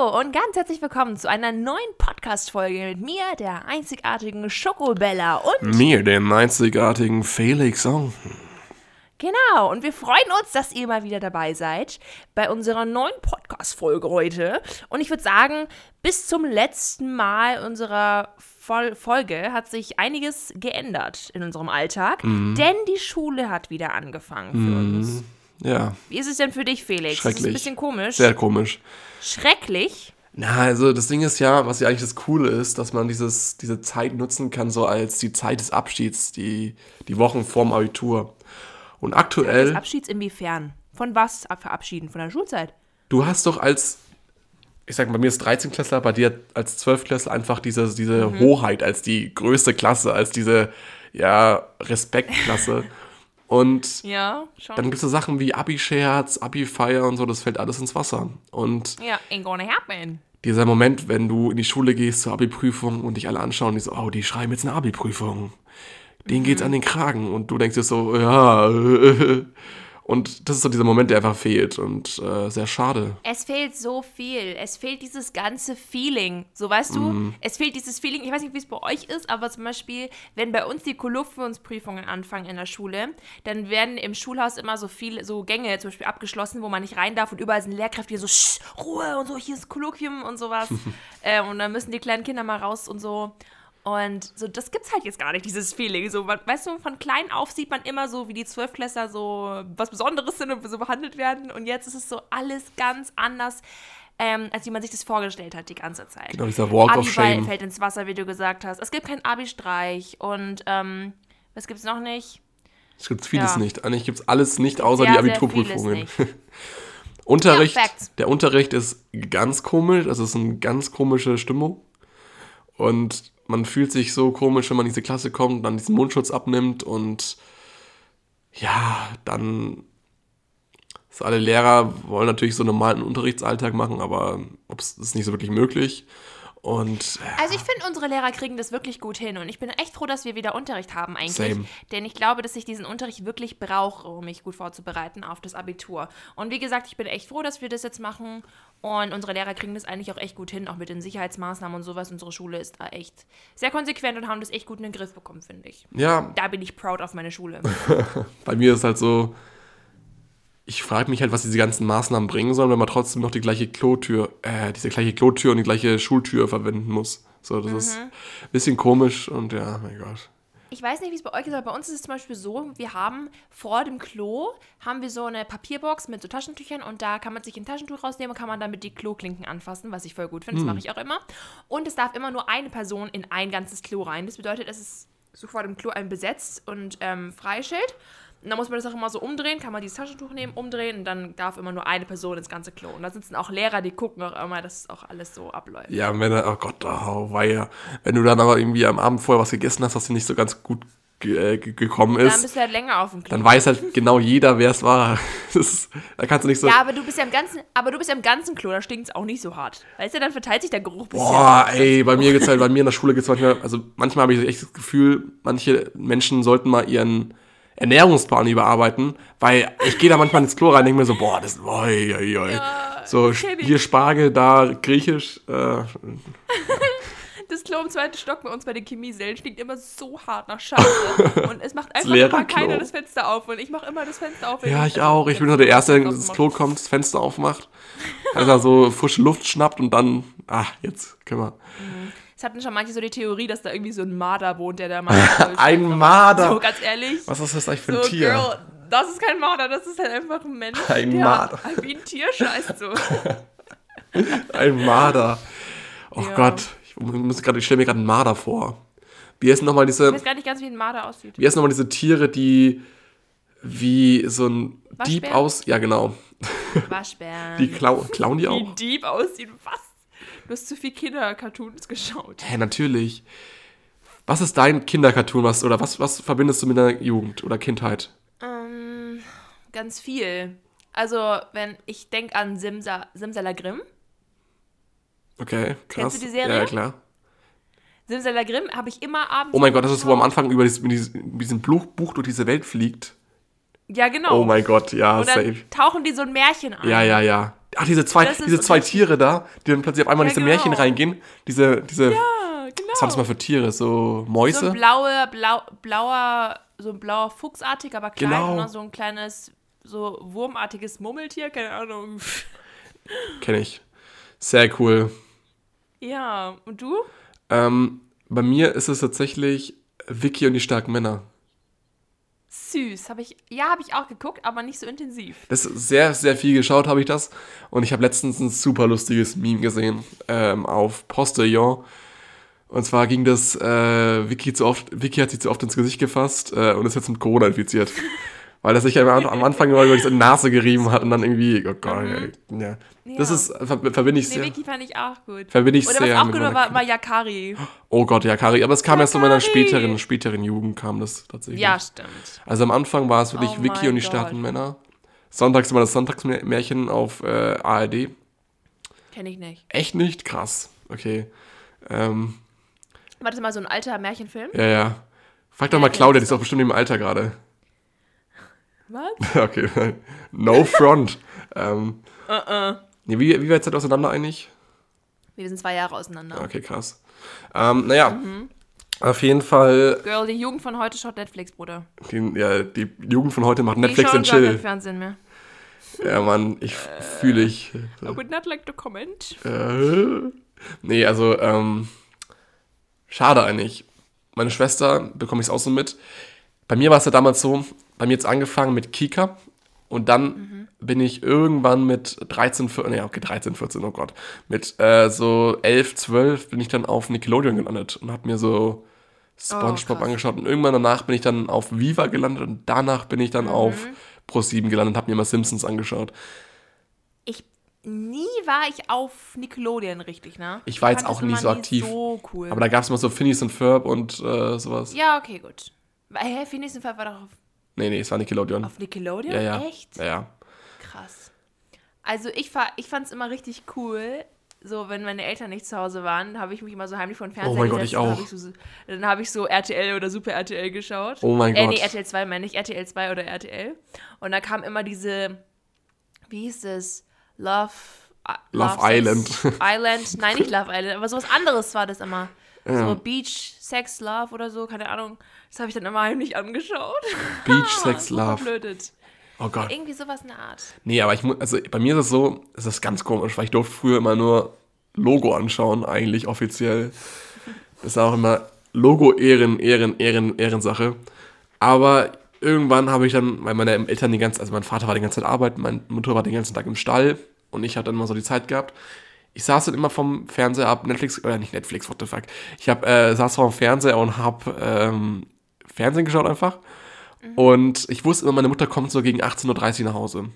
Hallo und ganz herzlich willkommen zu einer neuen Podcast-Folge mit mir, der einzigartigen Schokobella und Mir, dem einzigartigen Felix Song. genau. Und wir freuen uns, dass ihr mal wieder dabei seid bei unserer neuen Podcast-Folge heute. Und ich würde sagen, bis zum letzten Mal unserer Vol Folge hat sich einiges geändert in unserem Alltag, denn die Schule hat wieder angefangen für uns. Ja, Wie ist es denn für dich, Felix? Das ist ein Schrecklich. bisschen komisch. sehr komisch. Schrecklich. Na, also das Ding ist ja, was ja eigentlich das Coole ist, dass man dieses, diese Zeit nutzen kann, so als die Zeit des Abschieds, die, die Wochen vorm Abitur. Und Des aktuell, Abschieds inwiefern? Von was ab- verabschieden? Von der Schulzeit? du hast doch als, ich sag mal, bei mir ist 13 Klässler, bei dir als 12 Klässler einfach diese, diese Hoheit als die größte Klasse, als diese, ja, Respektklasse. Und Ja, dann gibt es so Sachen wie Abi-Scherz, Abi-Feier und so, das fällt alles ins Wasser. Und ja, ain't gonna happen. dieser Moment, wenn du in die Schule gehst zur Abi-Prüfung und dich alle anschauen, die so, oh, die schreiben jetzt eine Abi-Prüfung. Denen geht's an den Kragen. Und du denkst dir so, ja. Und das ist so dieser Moment, der einfach fehlt. Und äh, sehr schade. Es fehlt so viel. Es fehlt dieses ganze Feeling. So, weißt du? Es fehlt dieses Feeling. Ich weiß nicht, wie es bei euch ist, aber zum Beispiel, wenn bei uns die Kolloquiumsprüfungen anfangen in der Schule, dann werden im Schulhaus immer so viele, so Gänge zum Beispiel abgeschlossen, wo man nicht rein darf und überall sind Lehrkräfte, die so, Ruhe und so, hier ist Kolloquium und sowas. ähm, und dann müssen die kleinen Kinder mal raus und so. Und so, das gibt's halt jetzt gar nicht, dieses Feeling. So, weißt du, von klein auf sieht man immer so, wie die Zwölfklässler so was Besonderes sind und so behandelt werden. Und jetzt ist es so alles ganz anders, ähm, als wie man sich das vorgestellt hat die ganze Zeit. Genau, dieser Walk of Shame. fällt ins Wasser, wie du gesagt hast. Es gibt keinen Abi-Streich und ähm, was gibt's noch nicht? Es gibt vieles Ja. nicht. Eigentlich gibt's alles nicht, außer Sehr, die Abiturprüfungen. Unterricht, Ja, der Unterricht ist ganz komisch. Also es ist eine ganz komische Stimmung. Und man fühlt sich so komisch, wenn man in diese Klasse kommt und dann diesen Mundschutz abnimmt und ja, dann alle Lehrer wollen natürlich so einen normalen Unterrichtsalltag machen, aber ob's, ist nicht so wirklich möglich. Und äh, Also ich finde, unsere Lehrer kriegen das wirklich gut hin und ich bin echt froh, dass wir wieder Unterricht haben eigentlich. Same. Denn ich glaube, dass ich diesen Unterricht wirklich brauche, um mich gut vorzubereiten auf das Abitur. Und wie gesagt, ich bin echt froh, dass wir das jetzt machen und unsere Lehrer kriegen das eigentlich auch echt gut hin, auch mit den Sicherheitsmaßnahmen und sowas. Unsere Schule ist da echt sehr konsequent und haben das echt gut in den Griff bekommen, finde ich. ja, Da bin ich proud auf meine Schule. bei mir ist halt so, ich frage mich halt, was diese ganzen Maßnahmen bringen sollen, wenn man trotzdem noch die gleiche Klotür, äh, diese gleiche Klotür und die gleiche Schultür verwenden muss. So, das ist ein bisschen komisch und ja, mein Gott. Ich weiß nicht, wie es bei euch ist, aber bei uns ist es zum Beispiel so, wir haben vor dem Klo, haben wir so eine Papierbox mit so Taschentüchern und da kann man sich ein Taschentuch rausnehmen und kann man damit die Kloklinken anfassen, was ich voll gut finde, das mache ich auch immer. Und es darf immer nur eine Person in ein ganzes Klo rein. Das bedeutet, es ist so vor dem Klo ein besetzt und ähm, Freischild. Und dann muss man das auch immer so umdrehen, kann man dieses Taschentuch nehmen, umdrehen und dann darf immer nur eine Person ins ganze Klo. Und da sitzen auch Lehrer, die gucken auch immer, dass auch alles so abläuft. Ja, und wenn er, oh Gott, oh, weia. Wenn du dann aber irgendwie am Abend vorher was gegessen hast, was dir nicht so ganz gut ge äh, ge- gekommen Dann ist, bist du halt länger auf dem Klo. dann weiß halt genau jeder, wer es war. Das ist, da kannst du nicht so, Ja, aber du bist ja im ganzen, aber du bist ja im ganzen Klo, da stinkt es auch nicht so hart. Weißt du, dann verteilt sich der Geruch bisschen. Boah, ey, bei mir halt, bei mir in der Schule gibt's manchmal, also manchmal habe ich echt das Gefühl, manche Menschen sollten mal ihren Ernährungsplan überarbeiten, weil ich gehe da manchmal ins Klo rein und denke mir so, boah, das, oi, oi, oi. so, kenn ich. hier Spargel, da Griechisch, äh, Das Klo im zweiten Stock bei uns bei den Chemiesälen stinkt immer so hart nach Scheiße. Und es macht einfach immer keiner das Fenster auf. Und ich mache immer das Fenster auf. ja, ich auch, ich bin nur der Erste, der ins. Klo kommt, das Fenster aufmacht, also so frische Luft schnappt und dann, ah, jetzt können wir. Es hatten schon manche so die Theorie, dass da irgendwie so ein Marder wohnt, der da mal. Ein Marder? So, ganz ehrlich. Was ist das eigentlich für ein So, Tier? Girl, das ist kein Marder, das ist halt einfach ein Mensch, Ein der Marder. halt wie ein Tier scheißt so. Ein Marder. Oh Ja. Gott, ich, muss grad, ich stelle mir gerade einen Marder vor. Wie heißen nochmal diese, Ich weiß gar nicht ganz, wie ein Marder aussieht. wie heißen nochmal diese Tiere, die wie so ein Dieb Waschbär? aus, ja genau, Waschbären. die klau, klauen die wie auch? ein Dieb aussieht. Was? Du hast zu viel Kinder-Cartoons geschaut. Hä, natürlich. Was ist dein Kindercartoon, was, oder was, was verbindest du mit deiner Jugend oder Kindheit? Ähm, ganz viel. Also, wenn ich denke an Simsa, Simsalagrim. Okay, krass. Kennst du die Serie? Ja, klar. Simsalagrim habe ich immer abends. Oh mein Gott, das ist, wo am. Anfang über mit diesem Buch, Buch durch diese Welt fliegt. Ja, genau. Oh mein Gott, ja, Und dann safe. tauchen die so ein Märchen an. Ja, ja, ja. Ach, diese zwei, Das diese so zwei Tiere da, die dann plötzlich auf einmal in Ja, diese genau. Märchen reingehen. Diese, diese, Ja, genau. was waren das mal für Tiere? So So Mäuse? ein blauer, blau, blauer, so ein blauer Fuchsartig, aber klein, Genau. ne? so ein kleines, so wurmartiges Murmeltier, keine Ahnung. Kenne ich. Sehr cool. Ja, und du? Ähm, bei mir ist es tatsächlich Vicky und die starken Männer. Süß, habe ich, ja, habe ich auch geguckt, aber nicht so intensiv. Das sehr, sehr viel geschaut habe ich das. Und ich habe letztens ein super lustiges Meme gesehen ähm, auf Postillon. Und zwar ging das, äh, Vicky, zu oft, Vicky hat sich zu oft ins Gesicht gefasst äh, und ist jetzt mit Corona infiziert. Weil er sich am, am Anfang immer über die Nase gerieben hat und dann irgendwie, oh Gott, ey, ja. Das Ja. ist, ver verbinde ich Nee, sehr. Vicky fand ich auch gut. Verbinde ich Oder sehr was auch gut war, war, war Yakari. Oh Gott, ja, Kari. Aber es kam erst in meiner Yakari. späteren, späteren Jugend kam das tatsächlich. Ja, stimmt. Also am Anfang war es wirklich Oh Vicky und die starken Männer. Sonntags immer das Sonntagsmärchen auf äh, ARD. Kenne ich nicht. Echt nicht? Krass. Okay. Ähm, War das mal so ein alter Märchenfilm? ja, ja. Frag doch mal Claudia, die ist doch bestimmt im Alter gerade. Was? okay. No front. ähm, Uh-uh. nee, wie, wie weit seid ihr auseinander eigentlich? Wir sind zwei Jahre auseinander. Okay, krass. Ähm, naja. Mhm. Auf jeden Fall, Girl, die Jugend von heute schaut Netflix, Bruder. die, ja, die Jugend von heute macht Die Netflix und gar kein Chill. Fernsehen mehr. Ja, Mann, ich fühle ich. I would not like to comment. Äh, nee, also, ähm, schade eigentlich. Meine Schwester bekomme ich es auch so mit. Bei mir war es ja damals so, bei mir jetzt angefangen mit Kika und dann bin ich irgendwann mit 13, 14, nee, okay, 13, 14, oh Gott, mit äh, so 11, 12 bin ich dann auf Nickelodeon gelandet und habe mir so Spongebob krass. angeschaut und irgendwann danach bin ich dann auf Viva gelandet und danach bin ich dann auf Pro7 gelandet und habe mir mal Simpsons angeschaut. Ich, nie war ich auf Nickelodeon richtig, ne? Ich war jetzt auch nie so aktiv. so cool. Aber da gab es mal so Phineas und Ferb und äh, sowas. ja, okay, gut. Hä, Phineas und Ferb war doch auf, Nee, nee, es war Nickelodeon. auf Nickelodeon? ja, ja. Echt? Ja, ja. Krass. Also ich, ich fand es immer richtig cool, so wenn meine Eltern nicht zu Hause waren, habe ich mich immer so heimlich vor den Fernseher Oh mein Gott, ich auch. hab ich so, Dann habe ich so RTL oder Super RTL geschaut. Oh mein äh, Gott. Nee, RTL 2 meine ich, RTL 2 oder RTL. Und da kam immer diese, wie hieß es? Love... äh, Love Sex Island. Island, nein, nicht Love Island, aber sowas anderes war das immer. Ja. So Beach, Sex, Love oder so, keine Ahnung. Das habe ich dann immer heimlich angeschaut. Beach, Sex, Love. verblödet. Oh Gott. Irgendwie sowas in der Art. Nee, aber ich muss, also bei mir ist es so, es ist ganz komisch, weil ich durfte früher immer nur Logo anschauen, eigentlich offiziell. Das ist auch immer Logo Ehren, Ehren, Ehren, Ehrensache. Aber irgendwann habe ich dann, weil meine Eltern die ganze, also mein Vater war die ganze Zeit arbeiten, meine Mutter war den ganzen Tag im Stall und ich hatte dann mal so die Zeit gehabt. Ich saß dann immer vom Fernseher ab, Netflix, oder nicht Netflix, what the fuck. Ich hab, äh, saß vorm Fernseher und hab ähm, Fernsehen geschaut einfach. Und ich wusste immer, meine Mutter kommt so gegen 18.30 Uhr nach Hause.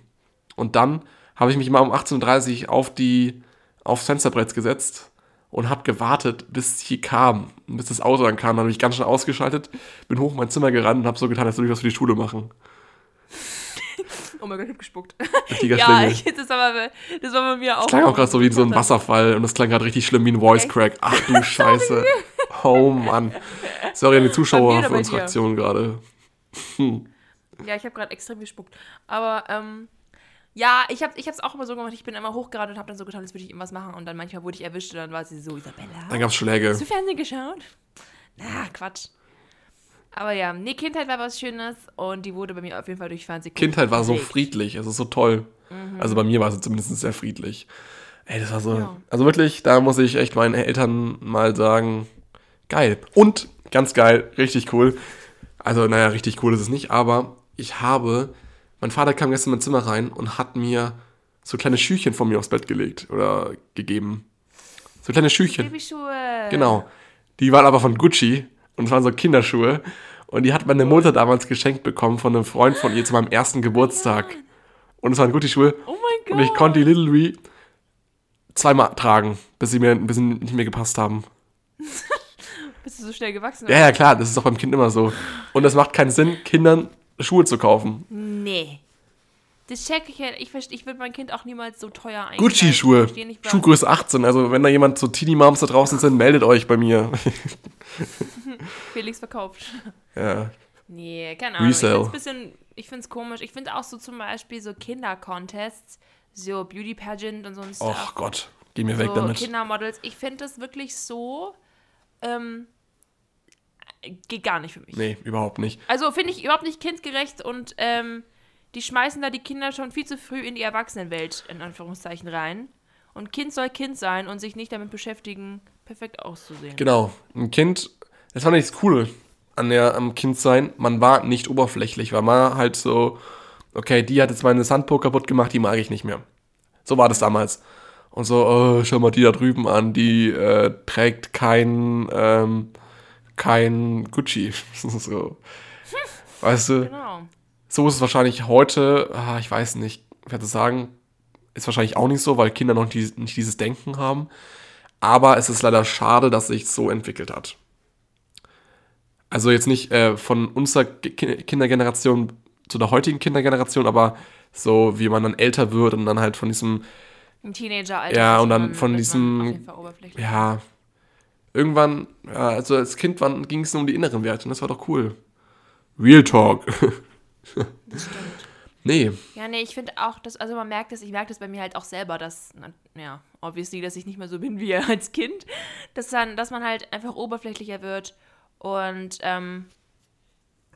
Und dann habe ich mich mal um 18.30 Uhr auf die, aufs Fensterbrett gesetzt und habe gewartet, bis sie kam. Bis das Auto dann kam, dann habe ich ganz schnell ausgeschaltet, bin hoch in mein Zimmer gerannt und habe so getan, als würde ich was für die Schule machen. Oh mein Gott, ich hab gespuckt. Ja, ich, das, war bei, das war bei mir auch. Das klang auch gerade so wie so ein Wasserfall und das klang gerade richtig schlimm wie ein Voice Crack. Ach du Scheiße. Oh Mann. Sorry an die Zuschauer für unsere? Aktion gerade. Ja, ich habe gerade extrem gespuckt. Aber, ähm, ja, ich habe es auch immer so gemacht. Ich bin immer hochgerannt und habe dann so getan, als würde ich irgendwas machen. Und dann manchmal wurde ich erwischt und dann war sie so, Isabella, Dann gab es Schläge. hast du Fernsehen geschaut? Na, Quatsch. Aber ja, nee, Kindheit war was Schönes und die wurde bei mir auf jeden Fall durch Fernsehen. Kindheit war so friedlich, es ist so toll. Also bei mir war es zumindest sehr friedlich. Ey, das war so. Ja. Also wirklich, da muss ich echt meinen Eltern mal sagen, geil. Und ganz geil, richtig cool. Also, naja, richtig cool ist es nicht, aber ich habe, mein Vater kam gestern in mein Zimmer rein und hat mir so kleine Schüchchen von mir aufs Bett gelegt oder gegeben. So kleine Schüchchen. Babyschuhe. Genau. Die waren aber von Gucci und es waren so Kinderschuhe. Und die hat meine Mutter damals geschenkt bekommen von einem Freund von ihr zu meinem ersten Geburtstag. Und es waren Gucci-Schuhe. Oh mein Gott. Und ich konnte die Little Ree zweimal tragen, bis sie mir ein bisschen nicht mehr gepasst haben. Bist du so schnell gewachsen? Ja, ja, klar, das ist auch beim Kind immer so. Und es macht keinen Sinn, Kindern Schuhe zu kaufen. Nee. Das check ich ja. Ich, ich würde mein Kind auch niemals so teuer einkaufen. Gucci-Schuhe. Schuhgröße 18. Also, wenn da jemand so Teenie-Moms da draußen sind, meldet euch bei mir. Felix verkauft. ja. Nee, keine Ahnung. Resale. Ich ich find's komisch. Ich finde auch so zum Beispiel so Kinder-Contests so Beauty Pageant und so ein Oh Stuff. Gott, geh mir weg so damit. Kindermodels. Ich finde das wirklich so, ähm, geht gar nicht für mich. Nee, überhaupt nicht. Also finde ich überhaupt nicht kindgerecht und ähm, die schmeißen da die Kinder schon viel zu früh in die Erwachsenenwelt, in Anführungszeichen, rein. Und Kind soll Kind sein und sich nicht damit beschäftigen, perfekt auszusehen. Genau. Ein Kind, das fand ich das Coole an der, am Kindsein. Man war nicht oberflächlich, weil man halt so, okay, die hat jetzt meine Sandburg kaputt gemacht, die mag ich nicht mehr. So war das damals. Und so, oh, schau mal die da drüben an, die äh, trägt kein, ähm, kein Gucci. so. Weißt du? Genau. So ist es wahrscheinlich heute, ah, ich weiß nicht, ich werde sagen, ist wahrscheinlich auch nicht so, weil Kinder noch die, nicht dieses Denken haben. Aber es ist leider schade, dass sich so entwickelt hat. Also jetzt nicht äh, von unserer Ki- Kindergeneration zu der heutigen Kindergeneration, aber so wie man dann älter wird und dann halt von diesem, Teenageralter. Ja, und dann von diesem- ja, irgendwann, ja, also als Kind ging es nur um die inneren Werte und das war doch cool. Real Talk. Das stimmt. nee, Ja, nee, ich finde auch, dass, also man merkt es, ich merke das bei mir halt auch selber, dass, na, ja, obviously, dass ich nicht mehr so bin wie als Kind, dass dann, dass man halt einfach oberflächlicher wird und, ähm,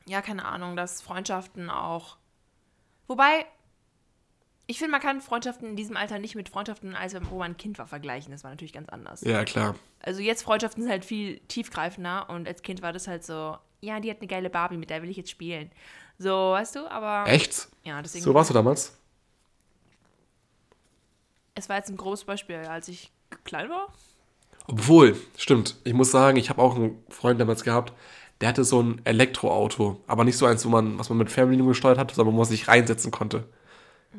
ja, keine Ahnung, dass Freundschaften auch, wobei, ich finde, man kann Freundschaften in diesem Alter nicht mit Freundschaften, als wo man ein Kind war, vergleichen. Das war natürlich ganz anders. ja klar. Also jetzt Freundschaften sind halt viel tiefgreifender und als Kind war das halt so, ja, die hat eine geile Barbie, mit der will ich jetzt spielen. So, weißt du, aber. Echt? Ja, deswegen. So warst du damals? Es war jetzt ein großes Beispiel, als ich klein war. Obwohl, stimmt. Ich muss sagen, ich habe auch einen Freund damals gehabt, der hatte so ein Elektroauto, aber nicht so eins, wo man, was man mit Fernbedienung gesteuert hat, sondern wo man sich reinsetzen konnte.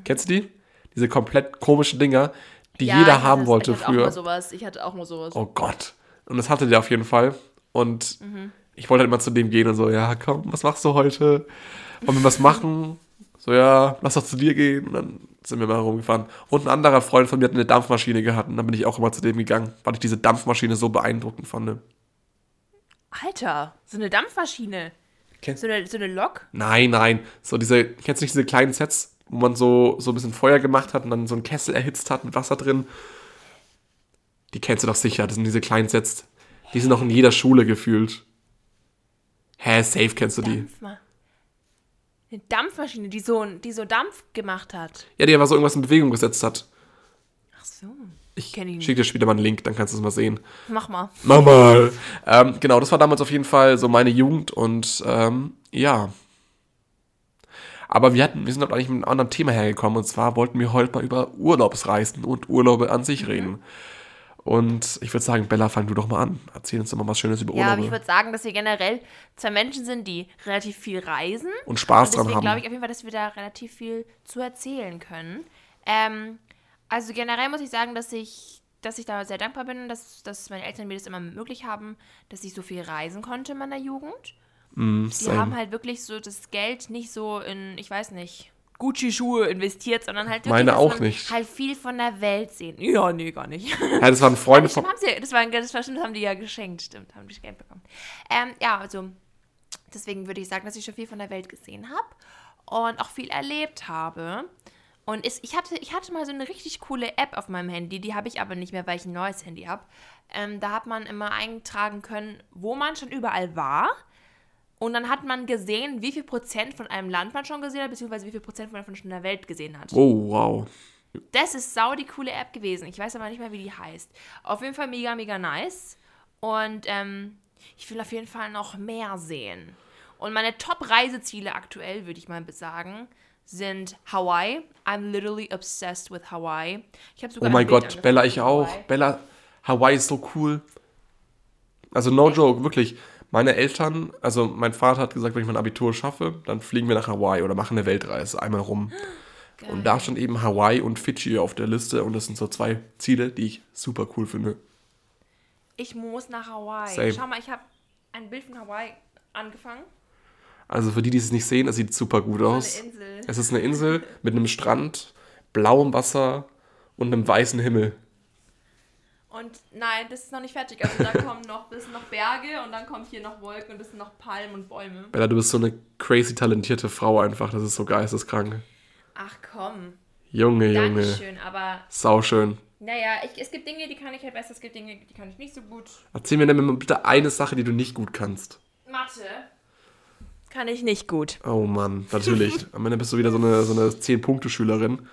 Kennst du die? Diese komplett komischen Dinger, die Ja, jeder haben hatte- wollte ich hatte Auch früher. mal sowas. Ich hatte auch mal sowas. Oh Gott. Und das hatte der auf jeden Fall. Und Mhm. Ich wollte halt immer zu dem gehen und so, ja, komm, was machst du heute? Wollen wir was machen? So, ja, lass doch zu dir gehen. Und dann sind wir mal rumgefahren. Und ein anderer Freund von mir hat eine Dampfmaschine gehabt. Und dann bin ich auch immer zu dem gegangen, weil ich diese Dampfmaschine so beeindruckend fand. Alter, so eine Dampfmaschine. Kennst So eine, so eine Lok. Nein, nein. So diese, kennst du nicht diese kleinen Sets, wo man so, so ein bisschen Feuer gemacht hat und dann so einen Kessel erhitzt hat mit Wasser drin? Die kennst du doch sicher. Das sind diese kleinen Sets. Die sind noch in jeder Schule gefühlt. Hä, safe kennst du die. Dampfma eine Dampfmaschine, die so, die so Dampf gemacht hat. Ja, die aber so irgendwas in Bewegung gesetzt hat. Ach so. Ich Kenn ich nicht. schick dir später mal einen Link, dann kannst du es mal sehen. Mach mal. Mach mal. Ähm, genau, das war damals auf jeden Fall so meine Jugend und ähm, ja. Aber wir hatten, wir sind dort eigentlich mit einem anderen Thema hergekommen und zwar wollten wir heute mal über Urlaubsreisen und Urlaube an Mhm. sich reden. Und ich würde sagen, Bella, fang du doch mal an. Erzähl uns doch mal was Schönes über Ja, aber ich Urlaube würde sagen, dass wir generell zwei Menschen sind, die relativ viel reisen. und Spaß Und dran deswegen haben. glaube ich auf jeden Fall, dass wir da relativ viel zu erzählen können. Ähm, also generell muss ich sagen, dass ich, dass ich da sehr dankbar bin, dass, dass meine Eltern mir das immer ermöglicht haben, dass ich so viel reisen konnte in meiner Jugend. Mm, Die haben halt wirklich so das Geld nicht so in, ich weiß nicht, Gucci-Schuhe investiert, sondern halt wirklich, Meine auch nicht. halt viel von der Welt sehen. Ja, nee, gar nicht. ja, das waren Freunde von. Haben sie, das, war, das war stimmt, das haben die ja geschenkt, stimmt, haben die Geld bekommen. Ähm, ja, also deswegen würde ich sagen, dass ich schon viel von der Welt gesehen habe und auch viel erlebt habe. Und es, ich, hatte, ich hatte mal so eine richtig coole App auf meinem Handy, die habe ich aber nicht mehr, weil ich ein neues Handy habe. Ähm, da hat man immer eintragen können, wo man schon überall war. Und dann hat man gesehen, wie viel Prozent von einem Land man schon gesehen hat, beziehungsweise wie viel Prozent man von schon der Welt gesehen hat. Oh, wow. Das ist sau die coole App gewesen. Ich weiß aber nicht mehr, wie die heißt. Auf jeden Fall mega, mega nice. Und ähm, ich will auf jeden Fall noch mehr sehen. Und meine Top-Reiseziele aktuell, würde ich mal sagen, sind Hawaii. I'm literally obsessed with Hawaii. Ich habe Oh sogar mein ein Bild Gott, Bella, ich auch. Hawaii. Bella, Hawaii ist so cool. Also no joke, wirklich. Meine Eltern, also mein Vater hat gesagt, wenn ich mein Abitur schaffe, dann fliegen wir nach Hawaii oder machen eine Weltreise einmal rum. Und da stand eben Hawaii und Fidschi auf der Liste und das sind so zwei Ziele, die ich super cool finde. Ich muss nach Hawaii. Same. Schau mal, ich habe ein Bild von Hawaii angefangen. Also für die, die es nicht sehen, es sieht super gut aus. Eine Insel. Es ist eine Insel mit einem Strand, blauem Wasser und einem weißen Himmel. Und nein, das ist noch nicht fertig. Also da kommen noch, das sind noch Berge und dann kommt hier noch Wolken und das sind noch Palmen und Bäume. Bella, du bist so eine crazy talentierte Frau einfach, das ist so geisteskrank. Ach komm. Junge, Junge. Dankeschön, aber Sauschön. naja, ich, es gibt Dinge, die kann ich halt besser, es gibt Dinge, die kann ich nicht so gut. Erzähl mir dann mal bitte eine Sache, die du nicht gut kannst. Mathe kann ich nicht gut. Oh Mann, natürlich. Am Ende bist du wieder so eine, so eine 10-Punkte-Schülerin.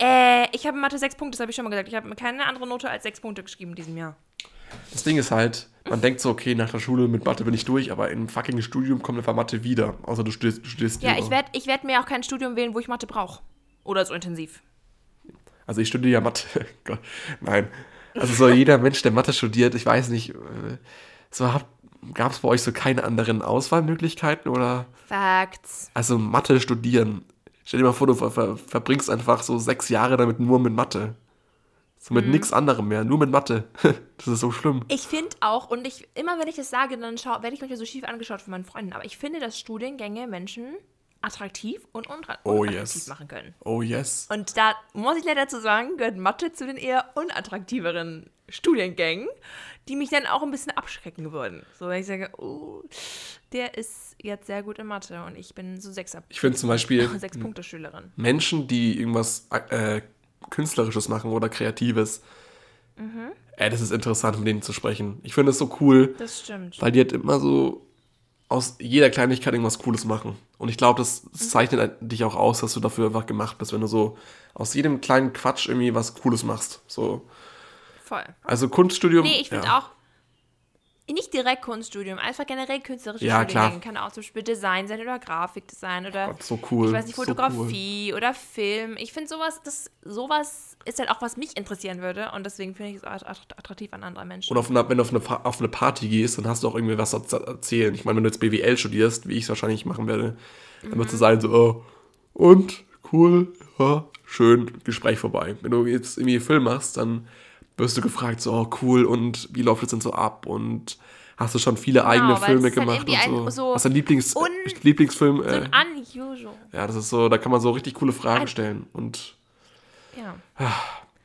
Äh, ich habe Mathe sechs Punkte, das habe ich schon mal gesagt. Ich habe keine andere Note als sechs Punkte geschrieben in diesem Jahr. Das Ding ist halt, man denkt so, okay, nach der Schule mit Mathe bin ich durch, aber im fucking Studium kommt einfach Mathe wieder. Außer du studierst, du studierst Ja, ich werde ich werd mir auch kein Studium wählen, wo ich Mathe brauche. Oder so intensiv. Also ich studiere ja Mathe. Nein. Also so jeder Mensch, der Mathe studiert, ich weiß nicht, äh, so gab es bei euch so keine anderen Auswahlmöglichkeiten oder? Facts. Also Mathe studieren. Stell dir mal vor, du ver ver verbringst einfach so sechs Jahre damit nur mit Mathe. So Mhm. mit nichts anderem mehr, nur mit Mathe. Das ist so schlimm. Ich finde auch, und ich immer wenn ich das sage, dann werde ich manchmal so schief angeschaut von meinen Freunden, aber ich finde, dass Studiengänge Menschen attraktiv und untra Oh, unattraktiv yes. machen können. Oh yes. Und da muss ich leider zu sagen, gehört Mathe zu den eher unattraktiveren Studiengängen, die mich dann auch ein bisschen abschrecken würden. So, wenn ich sage, oh, der ist jetzt sehr gut in Mathe und ich bin so Sechser, Ich finde zum Beispiel sechs Punkte Schülerin. Menschen, die irgendwas äh, Künstlerisches machen oder Kreatives, Mhm. äh, das ist interessant, mit denen zu sprechen. Ich finde es so cool, Das stimmt. weil die halt immer so aus jeder Kleinigkeit irgendwas Cooles machen. Und ich glaube, das Mhm. zeichnet dich auch aus, dass du dafür einfach gemacht bist, wenn du so aus jedem kleinen Quatsch irgendwie was Cooles machst. So. Voll. Also Kunststudium. Nee, ich finde ja. auch, nicht direkt Kunststudium, einfach generell künstlerische Ja, Studiengänge. Kann auch zum Beispiel Design sein oder Grafikdesign oder Gott, so cool. ich weiß nicht, so Fotografie oder Film. Ich finde sowas, das, sowas ist halt auch, was mich interessieren würde und deswegen finde ich es att- att- attraktiv an andere Menschen. Und auf einer, wenn du auf eine, auf eine Party gehst, dann hast du auch irgendwie was zu erzählen. Ich meine, wenn du jetzt BWL studierst, wie ich es wahrscheinlich machen werde, dann wirst du sagen so, oh, und, cool, ja, schön, Gespräch vorbei. Wenn du jetzt irgendwie Film machst, dann wirst du gefragt so, oh, cool, und wie läuft es denn so ab? Und hast du schon viele eigene weil Filme ist halt gemacht und so? ein- so Was ist dein Lieblings un- Lieblingsfilm? so Äh, unusual. ja, das ist so, da kann man so richtig coole Fragen Ein- stellen. Und Ja.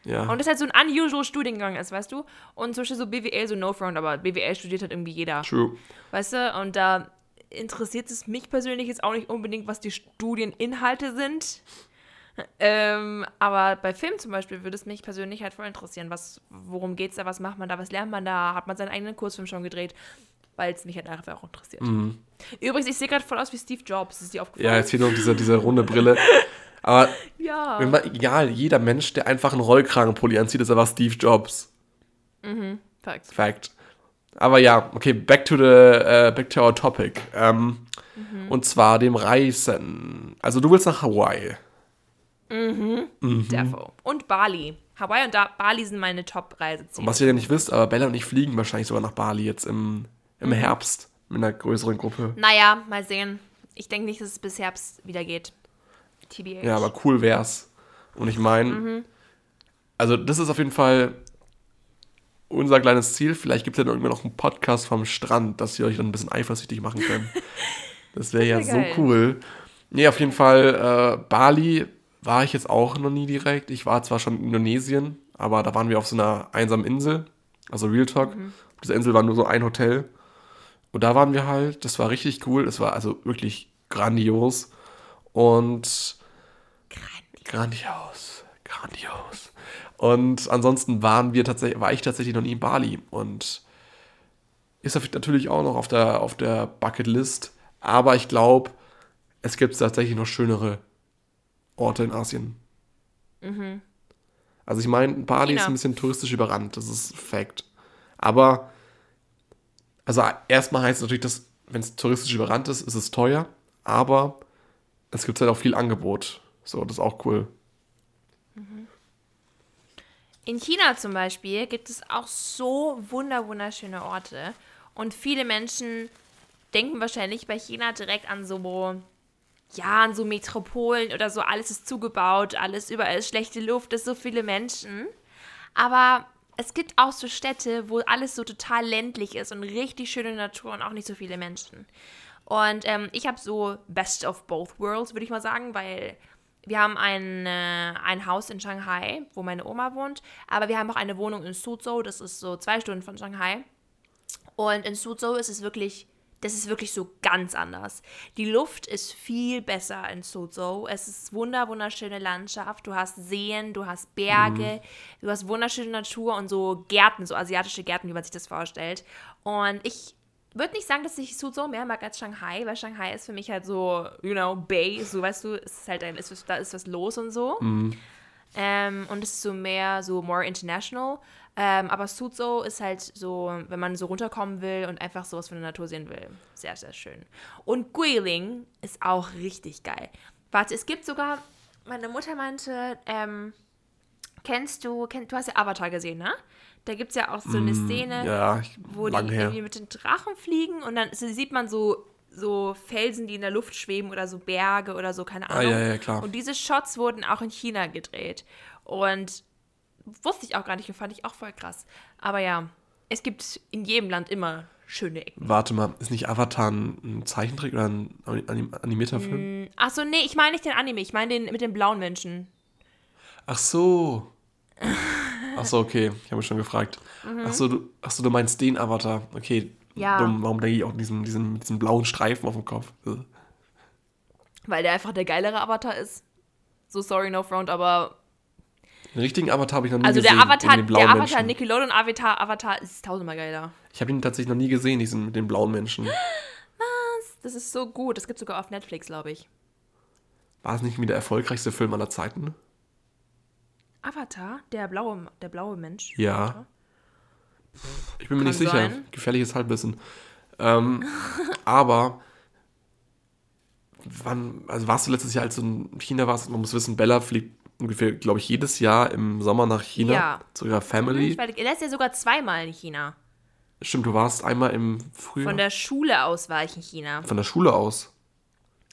ja, Und das halt so ein unusual Studiengang ist, weißt du? Und zum Beispiel so BWL, so No Front, aber BWL studiert halt irgendwie jeder. true. Weißt du? Und da interessiert es mich persönlich jetzt auch nicht unbedingt, was die Studieninhalte sind. Ähm, aber bei Film zum Beispiel würde es mich persönlich halt voll interessieren. Was, worum geht's da? Was macht man da? Was lernt man da? Hat man seinen eigenen Kursfilm schon gedreht? Weil es mich halt einfach auch interessiert. Übrigens, ich sehe gerade voll aus wie Steve Jobs. Ist dir aufgefallen? Ja, jetzt fehlt noch diese, diese runde Brille. Aber Ja. Immer, egal, jeder Mensch, der einfach einen Rollkragenpulli anzieht, ist einfach Steve Jobs. Facts. Fact. Aber ja, okay, back to the, äh, back to our topic. Ähm, Und zwar dem Reisen. Also du willst nach Hawaii. Defo. Und Bali. Hawaii und da Bali sind meine Top-Reiseziele. Was ihr ja nicht wisst, aber Bella und ich fliegen wahrscheinlich sogar nach Bali jetzt im, im Mhm. Herbst mit einer größeren Gruppe. Naja, mal sehen. Ich denke nicht, dass es bis Herbst wieder geht. TBH. Ja, aber cool wär's. Und ich meine, Mhm. also das ist auf jeden Fall unser kleines Ziel. Vielleicht gibt es dann irgendwann noch einen Podcast vom Strand, dass ihr euch dann ein bisschen eifersüchtig machen könnt. Das wäre ja wär so cool. Nee, auf jeden Fall, äh, Bali war ich jetzt auch noch nie direkt. Ich war zwar schon in Indonesien, aber da waren wir auf so einer einsamen Insel, also Real Talk. Mhm. Auf dieser Insel war nur so ein Hotel. Und da waren wir halt, das war richtig cool. Das war also wirklich grandios. Und Grandios, grandios. Und ansonsten waren wir tatsächlich, war ich tatsächlich noch nie in Bali und ist natürlich auch noch auf der, auf der Bucketlist. Aber ich glaube, es gibt tatsächlich noch schönere Orte in Asien. Also ich meine, Bali China. ist ein bisschen touristisch überrannt, das ist Fact. Aber, also erstmal heißt es natürlich, dass, wenn es touristisch überrannt ist, ist es teuer. Aber es gibt halt auch viel Angebot. So, das ist auch cool. In China zum Beispiel gibt es auch so wunder wunderschöne Orte. Und viele Menschen denken wahrscheinlich bei China direkt an so, ja, an so Metropolen oder so, alles ist zugebaut, alles überall ist schlechte Luft, es sind so viele Menschen. Aber es gibt auch so Städte, wo alles so total ländlich ist und richtig schöne Natur und auch nicht so viele Menschen. Und ähm, ich habe so Best of Both Worlds, würde ich mal sagen, weil wir haben ein, äh, ein Haus in Shanghai, wo meine Oma wohnt, aber wir haben auch eine Wohnung in Suzhou, das ist so zwei Stunden von Shanghai. Und in Suzhou ist es wirklich das ist wirklich so ganz anders. Die Luft ist viel besser in Suzhou. Es ist wunder, wunderschöne Landschaft. Du hast Seen, du hast Berge, mhm. du hast wunderschöne Natur und so Gärten, so asiatische Gärten, wie man sich das vorstellt. Und ich würde nicht sagen, dass ich Suzhou mehr mag als Shanghai, weil Shanghai ist für mich halt so, you know, Bay, so weißt du, es ist halt ein, ist, da ist was los und so. Mhm. Ähm, und es ist so mehr, so more international. Ähm, aber Suzhou ist halt so, wenn man so runterkommen will und einfach sowas von der Natur sehen will, sehr, sehr schön. Und Guiling ist auch richtig geil. Warte, es gibt sogar, meine Mutter meinte, ähm, kennst du, kenn, du hast ja Avatar gesehen, ne? Da gibt es ja auch so eine mm, Szene, ja, wo die her. irgendwie mit den Drachen fliegen und dann sieht man so, so Felsen, die in der Luft schweben oder so Berge oder so, keine Ahnung. Ah, ja, ja, klar. Und diese Shots wurden auch in China gedreht. Und wusste ich auch gar nicht und fand ich auch voll krass. Aber ja, es gibt in jedem Land immer schöne Ecken. Warte mal, ist nicht Avatar ein Zeichentrick oder ein animierter Film? Mm, Achso, nee, ich meine nicht den Anime, ich meine den mit den blauen Menschen. Ach so. Ach so, okay. Ich habe mich schon gefragt. Mhm. Ach, so, du, ach so, du meinst den Avatar. Okay. Ja. Dumm. Warum denke ich auch diesen, diesen, diesen blauen Streifen auf dem Kopf? Weil der einfach der geilere Avatar ist. So sorry, no front, aber. Den richtigen Avatar habe ich noch nie also gesehen. Also der Avatar, der Avatar Nickelodeon Avatar, Avatar ist tausendmal geiler. Ich habe ihn tatsächlich noch nie gesehen, diesen mit den blauen Menschen. Was? Das ist so gut. Das gibt sogar auf Netflix, glaube ich. War es nicht wie der erfolgreichste Film aller Zeiten? Avatar? Der blaue, der blaue Mensch? Ja. Avatar? Ich bin mir Kann nicht sicher. Sein. Gefährliches Halbwissen. Ähm, aber wann, also warst du letztes Jahr, als du in China warst, man muss wissen, Bella fliegt ungefähr, glaube ich, jedes Jahr im Sommer nach China ja. zu ihrer Family. War, er ist ja sogar zweimal in China. Stimmt, du warst einmal im Frühjahr. Von der Schule aus war ich in China. Von der Schule aus?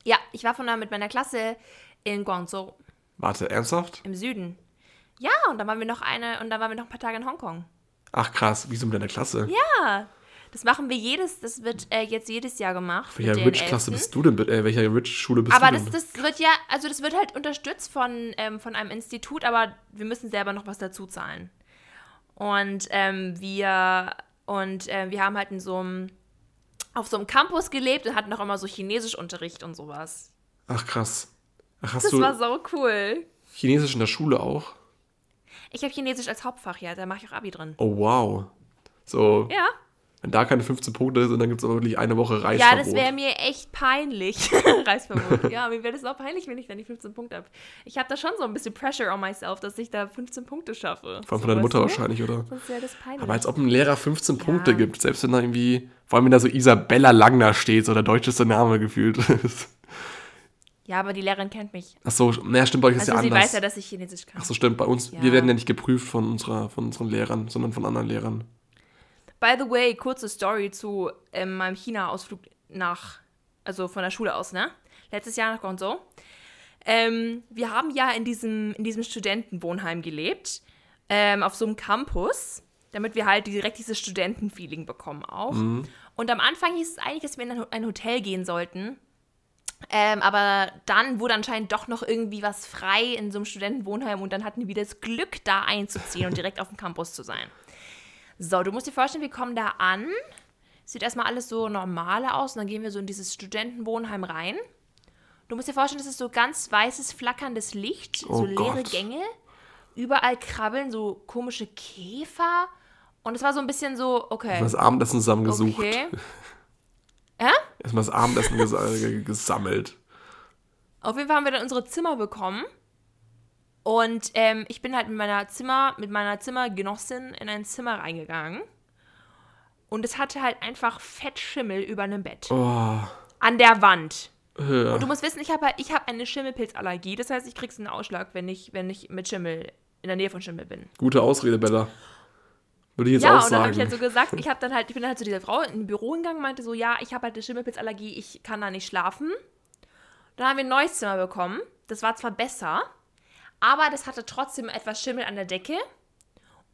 Ja, ich war von da mit meiner Klasse in Guangzhou. Warte, ernsthaft? Im Süden. Ja, und dann waren wir noch eine und dann waren wir noch ein paar Tage in Hongkong. Ach krass, wieso mit deiner Klasse? Ja. Das machen wir jedes, das wird äh, jetzt jedes Jahr gemacht. Welcher Rich-Klasse bist du denn? Äh, welcher Rich-Schule bist aber du denn? Aber das, das wird ja, also das wird halt unterstützt von, ähm, von einem Institut, aber wir müssen selber noch was dazu zahlen. Und ähm, wir und äh, wir haben halt in so einem auf so einem Campus gelebt und hatten auch immer so Chinesischunterricht und sowas. Ach krass. Ach, hast das war so cool. Chinesisch in der Schule auch? Ich habe Chinesisch als Hauptfach, ja, da mache ich auch Abi drin. Oh wow. So. Ja. Wenn da keine 15 Punkte sind, dann gibt es aber wirklich eine Woche Reisverbot. Ja, das wäre mir echt peinlich. Reisverbot. Ja, mir wäre das auch peinlich, wenn ich dann die 15 Punkte habe. Ich habe da schon so ein bisschen Pressure on myself, dass ich da 15 Punkte schaffe. Vor allem von deiner Mutter wahrscheinlich, oder? Sonst wäre das peinlich. Aber als ob ein Lehrer 15 ja. Punkte gibt, selbst wenn da irgendwie, vor allem wenn da so Isabella Langner steht, so der deutscheste Name gefühlt ist. Ja, aber die Lehrerin kennt mich. Ach so, naja, stimmt, bei euch ist also ja sie anders. Sie weiß ja, dass ich Chinesisch kann. Ach so, stimmt, bei uns, ja. wir werden ja nicht geprüft von, unserer, von unseren Lehrern, sondern von anderen Lehrern. By the way, kurze Story zu ähm, meinem China-Ausflug nach, also von der Schule aus, ne? Letztes Jahr nach Guangzhou. Ähm, wir haben ja in diesem, in diesem Studentenwohnheim gelebt, ähm, auf so einem Campus, damit wir halt direkt dieses Studentenfeeling bekommen auch. Mhm. Und am Anfang hieß es eigentlich, dass wir in ein Hotel gehen sollten. Ähm, aber dann wurde anscheinend doch noch irgendwie was frei in so einem Studentenwohnheim und dann hatten wir das Glück, da einzuziehen und direkt auf dem Campus zu sein. So, du musst dir vorstellen, wir kommen da an. Sieht erstmal alles so normal aus und dann gehen wir so in dieses Studentenwohnheim rein. Du musst dir vorstellen, das ist so ganz weißes, flackerndes Licht, oh so leere Gott. Gänge. Überall krabbeln so komische Käfer. Und es war so ein bisschen so, okay. Erstmal das Abendessen zusammengesucht. Okay. Hä? Erstmal das Abendessen ges gesammelt. Auf jeden Fall haben wir dann unsere Zimmer bekommen. Und ähm, ich bin halt mit meiner Zimmer, mit meiner Zimmergenossin in ein Zimmer reingegangen. Und es hatte halt einfach Fettschimmel über einem Bett. Oh. An der Wand. Ja. Und du musst wissen, ich habe halt, ich hab eine Schimmelpilzallergie. Das heißt, ich krieg's einen Ausschlag, wenn ich, wenn ich mit Schimmel, in der Nähe von Schimmel bin. Gute Ausrede, Bella. Würde ich jetzt ja, auch sagen. Ja, und dann habe ich halt so gesagt, ich habe dann halt, ich bin dann halt zu dieser Frau in ein Büro gegangen, meinte so, ja, ich habe halt eine Schimmelpilzallergie, ich kann da nicht schlafen. Dann haben wir ein neues Zimmer bekommen. Das war zwar besser, aber das hatte trotzdem etwas Schimmel an der Decke.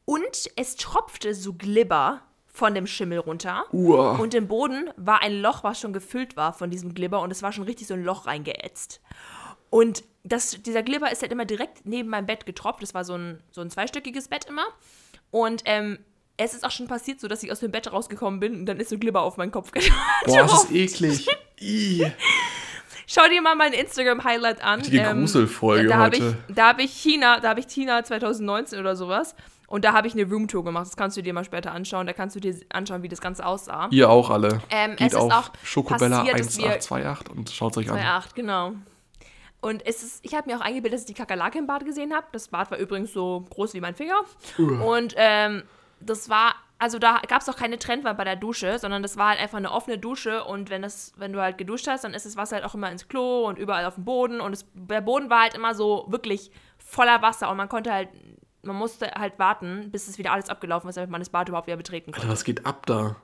Und es tropfte so Glibber von dem Schimmel runter. Uah. Und im Boden war ein Loch, was schon gefüllt war von diesem Glibber. Und es war schon richtig so ein Loch reingeätzt. Und das, dieser Glibber ist halt immer direkt neben meinem Bett getropft. Das war so ein, so ein zweistöckiges Bett immer. Und ähm, es ist auch schon passiert, so dass ich aus dem Bett rausgekommen bin und dann ist so Glibber auf meinen Kopf Boah, das ist eklig. Schau dir mal mein Instagram-Highlight an. Die Gruselfolge da habe heute. ich, da hab ich China, da habe ich China 2019 oder sowas. Und da habe ich eine Roomtour gemacht. Das kannst du dir mal später anschauen. Da kannst du dir anschauen, wie das Ganze aussah. Ihr auch alle. Ähm, Geht es ist auf auch Schokobella passiert, dass wir- 1828 und schaut euch an. 2,8, genau. Und es ist, ich habe mir auch eingebildet, dass ich die Kakerlake im Bad gesehen habe. Das Bad war übrigens so groß wie mein Finger. Und ähm, das war, also da gab es auch keine Trennwand bei der Dusche, sondern das war halt einfach eine offene Dusche. Und wenn, das, wenn du halt geduscht hast, dann ist das Wasser halt auch immer ins Klo und überall auf dem Boden. Und es, der Boden war halt immer so wirklich voller Wasser. Und man konnte halt, man musste halt warten, bis es wieder alles abgelaufen ist, damit man das Bad überhaupt wieder betreten konnte. Alter, was geht ab da?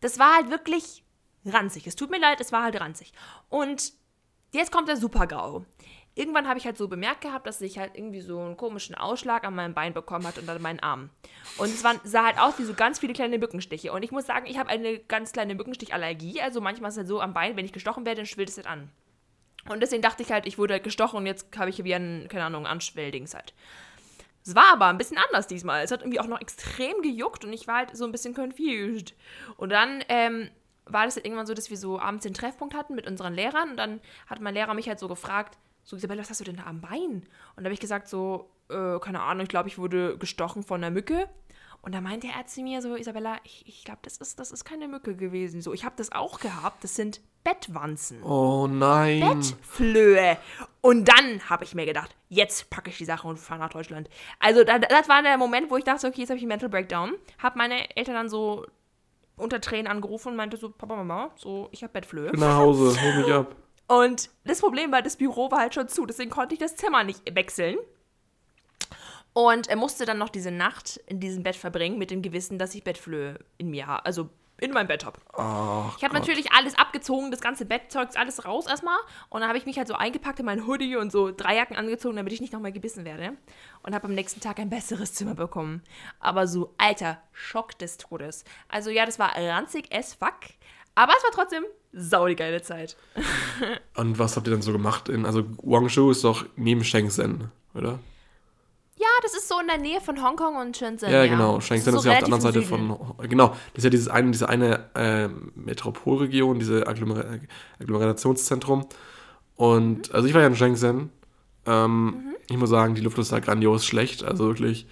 Das war halt wirklich ranzig. Es tut mir leid, es war halt ranzig. Und jetzt kommt der Super-GAU. Irgendwann habe ich halt so bemerkt gehabt, dass ich halt irgendwie so einen komischen Ausschlag an meinem Bein bekommen hat und an meinen Arm. Und es waren, sah halt aus wie so ganz viele kleine Mückenstiche. Und ich muss sagen, ich habe eine ganz kleine Mückenstichallergie. Also manchmal ist es halt so am Bein, wenn ich gestochen werde, dann schwillt es halt an. Und deswegen dachte ich halt, ich wurde halt gestochen und jetzt habe ich wie ein, keine Ahnung, Anschwelldings halt. Es war aber ein bisschen anders diesmal. Es hat irgendwie auch noch extrem gejuckt und ich war halt so ein bisschen confused. Und dann ähm, war das halt irgendwann so, dass wir so abends den Treffpunkt hatten mit unseren Lehrern und dann hat mein Lehrer mich halt so gefragt, so Isabella, was hast du denn da am Bein? Und da habe ich gesagt so, äh, keine Ahnung, ich glaube, ich wurde gestochen von einer Mücke. Und da meinte er zu mir so, Isabella, ich, ich glaube, das ist, das ist keine Mücke gewesen. So, ich habe das auch gehabt, das sind Bettwanzen. Oh nein. Bettflöhe. Und dann habe ich mir gedacht, jetzt packe ich die Sache und fahre nach Deutschland. Also da, das war der Moment, wo ich dachte, okay, jetzt habe ich einen Mental Breakdown. Habe meine Eltern dann so unter Tränen angerufen und meinte so, Papa, Mama, so, ich habe Bettflöhe. Nach Hause, hol mich ab. Und das Problem war, das Büro war halt schon zu, deswegen konnte ich das Zimmer nicht wechseln. Und er musste dann noch diese Nacht in diesem Bett verbringen, mit dem Gewissen, dass ich Bettflöhe in mir habe, also in meinem Bett habe. Ach, Ich habe natürlich alles abgezogen, das ganze Bettzeugs, alles raus erstmal. Und dann habe ich mich halt so eingepackt in meinen Hoodie und so drei Jacken angezogen, damit ich nicht nochmal gebissen werde. Und habe am nächsten Tag ein besseres Zimmer bekommen. Aber so, alter, Schock des Todes. Also ja, das war ranzig as fuck. Aber es war trotzdem sau die geile Zeit. Und was habt ihr denn so gemacht? In, also Guangzhou ist doch neben Shenzhen, oder? Ja, das ist so in der Nähe von Hongkong und Shenzhen. Ja, genau. Shenzhen so ist ja auf der anderen Seite Süden. von. Genau, das ist ja dieses eine, diese eine äh, Metropolregion, diese Agglomer Agglomerationszentrum. Und also ich war ja in Shenzhen. Ähm, Mhm. Ich muss sagen, die Luft ist da grandios schlecht. Also wirklich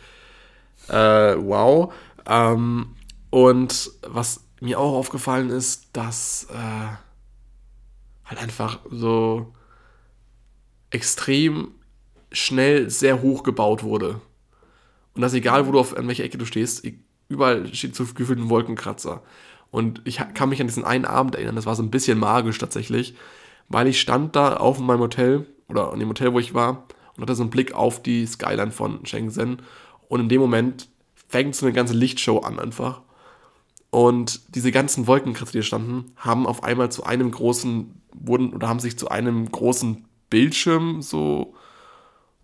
äh, wow. Ähm, und was mir auch aufgefallen ist, dass äh, halt einfach so extrem schnell sehr hoch gebaut wurde. Und das egal, wo du auf an welcher Ecke du stehst, überall steht so gefühlt ein Wolkenkratzer. Und ich kann mich an diesen einen Abend erinnern, das war so ein bisschen magisch tatsächlich, weil ich stand da auf meinem Hotel oder an dem Hotel, wo ich war und hatte so einen Blick auf die Skyline von Shenzhen. Und in dem Moment fängt so eine ganze Lichtshow an einfach. Und diese ganzen Wolkenkratzer, die hier standen, haben auf einmal zu einem großen, wurden oder haben sich zu einem großen Bildschirm so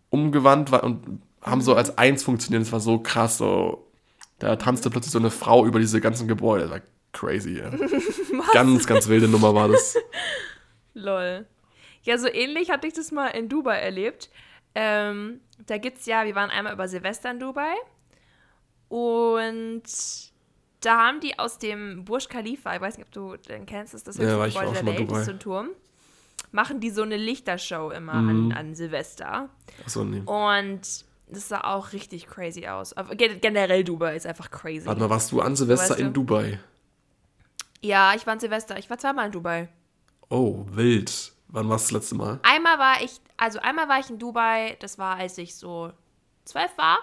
umgewandt wa- und haben so als eins funktioniert. Das war so krass. So. Da tanzte plötzlich so eine Frau über diese ganzen Gebäude. Das war crazy. Ja. ganz, ganz wilde Nummer war das. Lol. Ja, so ähnlich hatte ich das mal in Dubai erlebt. Ähm, da gibt's ja, wir waren einmal über Silvester in Dubai und da haben die aus dem Burj Khalifa, ich weiß nicht, ob du den kennst, das ist das Ja, höchste war ich Gebäude auch der Welt, ist so ein Turm, machen die so eine Lichtershow immer Mhm. an, an Silvester Achso, nee. und das sah auch richtig crazy aus. Aber generell Dubai ist einfach crazy. Warte mal, warst du an Silvester Weißt du? in Dubai? Ja, ich war in Silvester, ich war zweimal in Dubai. Oh, wild. Wann warst du das letzte Mal? Einmal war ich, also einmal war ich in Dubai, das war, als ich so zwölf war.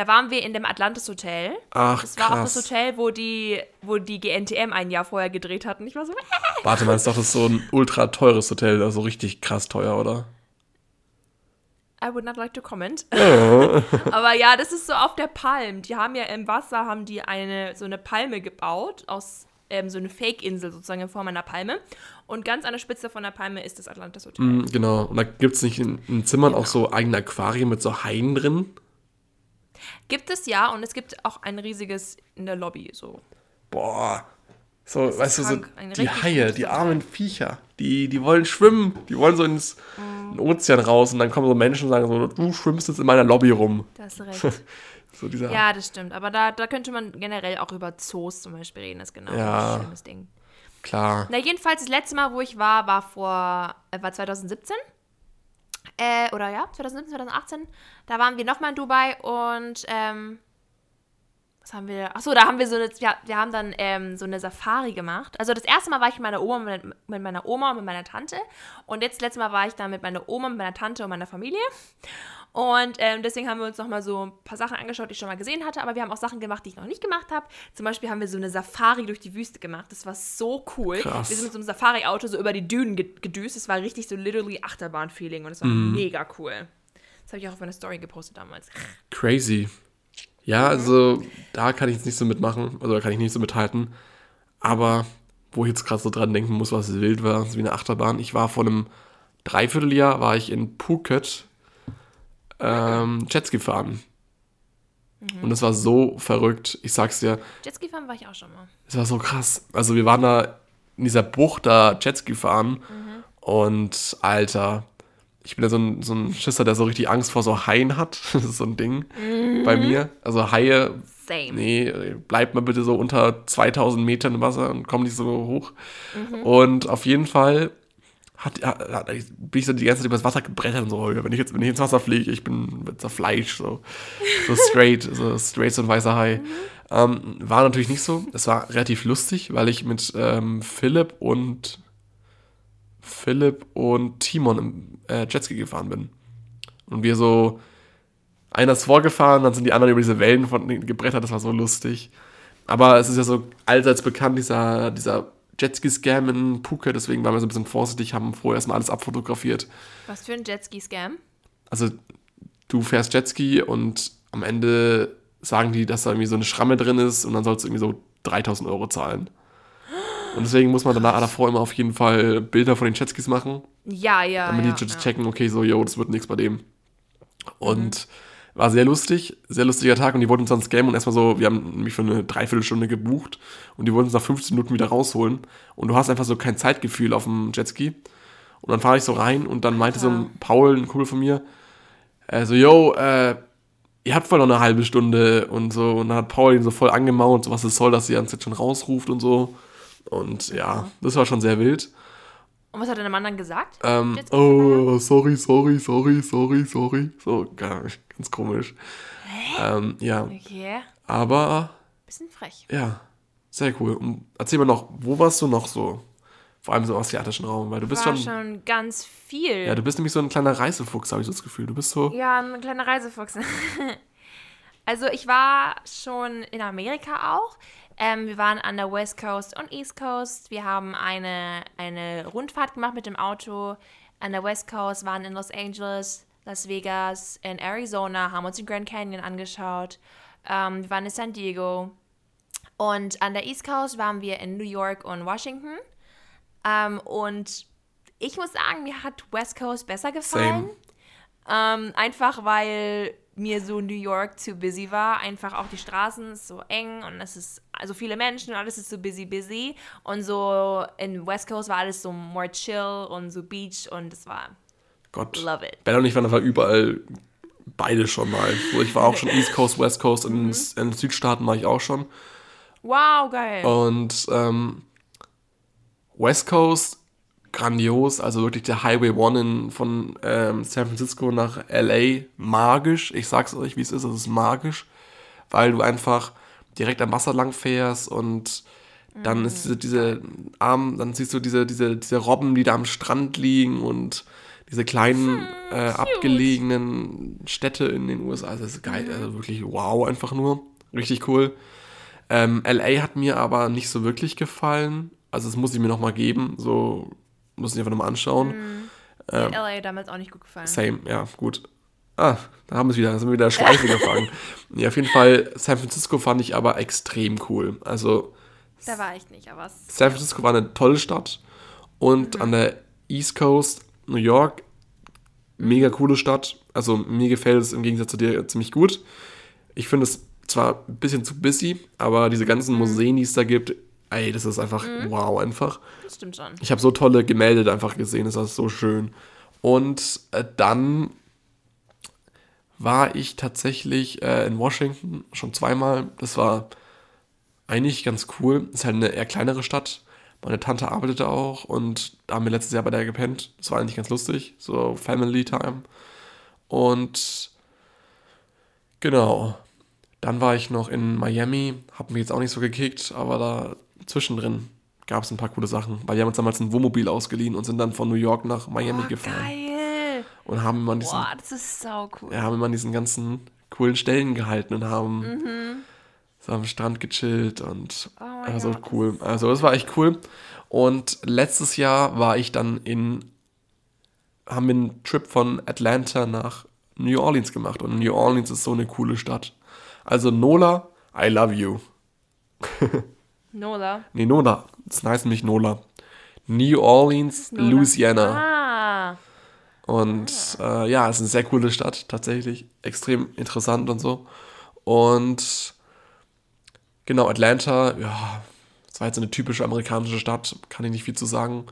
Da waren wir in dem Atlantis Hotel. Ach, Das war auch das krass. Hotel, wo die, wo die GNTM ein Jahr vorher gedreht hatten. Ich war so, Warte mal, ist doch das so ein ultra teures Hotel, also richtig krass teuer, oder? I would not like to comment. Aber ja, das ist so auf der Palm. Die haben ja im Wasser, haben die eine, so eine Palme gebaut, aus ähm, so eine Fake-Insel sozusagen in Form einer Palme. Und ganz an der Spitze von der Palme ist das Atlantis Hotel. Mhm, genau. Und da gibt es nicht in, in Zimmern auch so eigene Aquarien mit so Haien drin? Gibt es ja und es gibt auch ein riesiges in der Lobby so. Boah. So, ist weißt du, so die Haie, die armen Viecher, die, die wollen schwimmen, die wollen so ins in den Ozean raus und dann kommen so Menschen und sagen so, du schwimmst jetzt in meiner Lobby rum. Da hast du recht. So dieser, Ja, das stimmt. Aber da, da könnte man generell auch über Zoos zum Beispiel reden. Das ist genau Ja. ein schlimmes Ding. klar. Na, jedenfalls, das letzte Mal, wo ich war, war vor, äh, war 2017. Äh, oder ja, 2017, 2018. Da waren wir nochmal in Dubai und, ähm, was haben wir? Achso, da haben wir so eine, wir, wir haben dann ähm, so eine Safari gemacht. Also das erste Mal war ich mit meiner Oma, mit, mit meiner Oma und mit meiner Tante. Und jetzt, das letzte Mal war ich da mit meiner Oma, mit meiner Tante und meiner Familie. Und ähm, deswegen haben wir uns nochmal so ein paar Sachen angeschaut, die ich schon mal gesehen hatte. Aber wir haben auch Sachen gemacht, die ich noch nicht gemacht habe. Zum Beispiel haben wir so eine Safari durch die Wüste gemacht. Das war so cool. Krass. Wir sind mit so einem Safari-Auto so über die Dünen ge- gedüst. Es war richtig so literally Achterbahn-Feeling. Und es war Mhm. mega cool. Das habe ich auch auf meine Story gepostet damals. Crazy. Ja, also da kann ich jetzt nicht so mitmachen, oder kann ich nicht so mithalten. Aber wo ich jetzt gerade so dran denken muss, was wild war, ist wie eine Achterbahn. Ich war vor einem Dreivierteljahr, war ich in Phuket ähm, Jetski fahren. Und das war so verrückt. Ich sag's dir, Jetski fahren war ich auch schon mal. es war so krass. Also wir waren da in dieser Bucht da Jetski fahren und Alter, ich bin ja so ein, so ein Schisser, der so richtig Angst vor so Haien hat. Das ist so ein Ding bei mir. Also Haie, Same. nee, bleibt mal bitte so unter 2000 Metern im Wasser und komm nicht so hoch. Und auf jeden Fall hat, hat, bin ich so die ganze Zeit übers Wasser gebrettert und so, wenn ich jetzt, wenn ich ins Wasser fliege, ich bin zerfleischt, so, so straight, so straight so ein weißer Hai. Ähm, war natürlich nicht so. Es war relativ lustig, weil ich mit ähm, Philipp und Philipp und Timon im äh, Jetski gefahren bin. Und wir so, einer ist vorgefahren, dann sind die anderen über diese Wellen von gebrettert, das war so lustig. Aber es ist ja so allseits bekannt, dieser, dieser Jetski-Scam in Phuket, deswegen waren wir so ein bisschen vorsichtig, haben vorher erstmal alles abfotografiert. Was für ein Jetski-Scam? Also, du fährst Jetski und am Ende sagen die, dass da irgendwie so eine Schramme drin ist und dann sollst du irgendwie so 3000 Euro zahlen. Und deswegen muss man danach davor immer auf jeden Fall Bilder von den Jetskis machen, Ja, ja. damit die ja. checken, okay, so, yo, das wird nichts bei dem. Und war sehr lustig, sehr lustiger Tag und die wollten uns dann scammen und erstmal so, wir haben nämlich für eine Dreiviertelstunde gebucht und die wollten uns nach 15 Minuten wieder rausholen und du hast einfach so kein Zeitgefühl auf dem Jetski. Und dann fahre ich so rein und dann meinte so ein Paul, ein Kumpel von mir, äh, so, yo, äh, ihr habt voll noch eine halbe Stunde und so. Und dann hat Paul ihn so voll angemaunt, so was es soll, dass sie uns jetzt schon rausruft und so. Und ja, das war schon sehr wild. Und was hat dein Mann dann gesagt? Ähm, oh, sorry, sorry, sorry, sorry, sorry. So, ganz, ganz komisch. Ähm, ja, Okay. aber Bisschen frech. ja, sehr cool. Und erzähl mal noch, wo warst du noch so? Vor allem so im asiatischen Raum, weil du bist War schon, schon ganz viel. ja, du bist nämlich so ein kleiner Reisefuchs, habe ich so das Gefühl. Du bist so, Ja, ein kleiner Reisefuchs. also ich war schon in Amerika auch. Ähm, wir waren an der West Coast und East Coast. Wir haben eine, eine Rundfahrt gemacht mit dem Auto an der West Coast, waren in Los Angeles, Las Vegas, in Arizona, haben uns den Grand Canyon angeschaut. Ähm, wir waren in San Diego. Und an der East Coast waren wir in New York und Washington. Ähm, und ich muss sagen, mir hat West Coast besser gefallen. Ähm, einfach weil mir so New York zu busy war. Einfach auch die Straßen so eng und es ist also viele Menschen alles ist so busy, busy. Und so in West Coast war alles so more chill und so Beach und es war Gott. Love it. Ben und ich waren aber überall beide schon mal. So, ich war auch schon East Coast, West Coast, in, Mhm. in den Südstaaten war ich auch schon. wow, geil. Und ähm, West Coast, grandios, also wirklich der Highway One in, von ähm, San Francisco nach LA, magisch. Ich sag's euch, wie es ist, es ist magisch, weil du einfach direkt am Wasser lang fährst und dann ist diese, diese Arm, dann siehst du diese, diese, diese Robben, die da am Strand liegen und diese kleinen äh, abgelegenen Städte in den USA. Also das ist geil, also wirklich wow, einfach nur. Richtig cool. Ähm, LA hat mir aber nicht so wirklich gefallen. Also das muss ich mir nochmal geben. So muss ich einfach nochmal anschauen. Mir hat LA damals auch nicht gut gefallen. Same, ja, gut. Ah, da haben wir es wieder, da sind wir wieder Schleife gefangen. Nee, auf jeden Fall, San Francisco fand ich aber extrem cool. Also Da war ich nicht, aber San Francisco war eine tolle Stadt. Und an der East Coast, New York, mega coole Stadt. Also mir gefällt es im Gegensatz zu dir ziemlich gut. Ich finde es zwar ein bisschen zu busy, aber diese ganzen Museen, die es da gibt, ey, das ist einfach wow einfach. das stimmt schon. Ich habe so tolle Gemälde einfach gesehen, das ist so schön. Und äh, dann war ich tatsächlich äh, in Washington schon zweimal. Das war eigentlich ganz cool. Ist halt eine eher kleinere Stadt. Meine Tante arbeitete auch und da haben wir letztes Jahr bei der gepennt. Das war eigentlich ganz lustig, so Family Time. Und genau, dann war ich noch in Miami, hab mich jetzt auch nicht so gekickt, aber da zwischendrin gab es ein paar coole Sachen, weil wir haben uns damals ein Wohnmobil ausgeliehen und sind dann von New York nach Miami oh, gefahren. Geil. Und haben immer an diesen, Boah, das ist sau cool. ja, haben immer diesen ganzen coolen Stellen gehalten und haben Mhm. so am Strand gechillt und Oh also Gott, das cool. Also das war echt cool. Und letztes Jahr war ich dann in, haben wir einen Trip von Atlanta nach New Orleans gemacht. Und New Orleans ist so eine coole Stadt. Also Nola, I love you. Nola. Nee, Nola. Das heißt nämlich Nola. New Orleans, Nola. Louisiana. Ah. Und äh, ja, es ist eine sehr coole Stadt, tatsächlich. Extrem interessant und so. Und genau, Atlanta, ja, das war jetzt eine typische amerikanische Stadt, kann ich nicht viel zu sagen.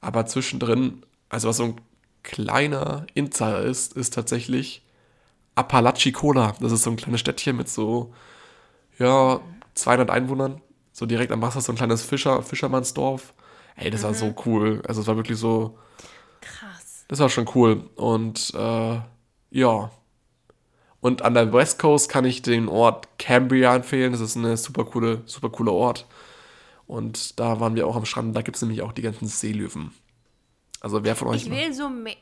Aber zwischendrin, also was so ein kleiner Insider ist, ist tatsächlich Apalachicola. Das ist so ein kleines Städtchen mit so, ja, 200 Einwohnern. So direkt am Wasser, so ein kleines Fischer, Fischermannsdorf. Ey, das war so cool. Also es war wirklich so, Krass. Das war schon cool. Und äh, ja. Und an der West Coast kann ich den Ort Cambria empfehlen. Das ist eine super coole, super cooler Ort. Und da waren wir auch am Strand. Da gibt es nämlich auch die ganzen Seelöwen. Also wer von euch Ich will so mehr.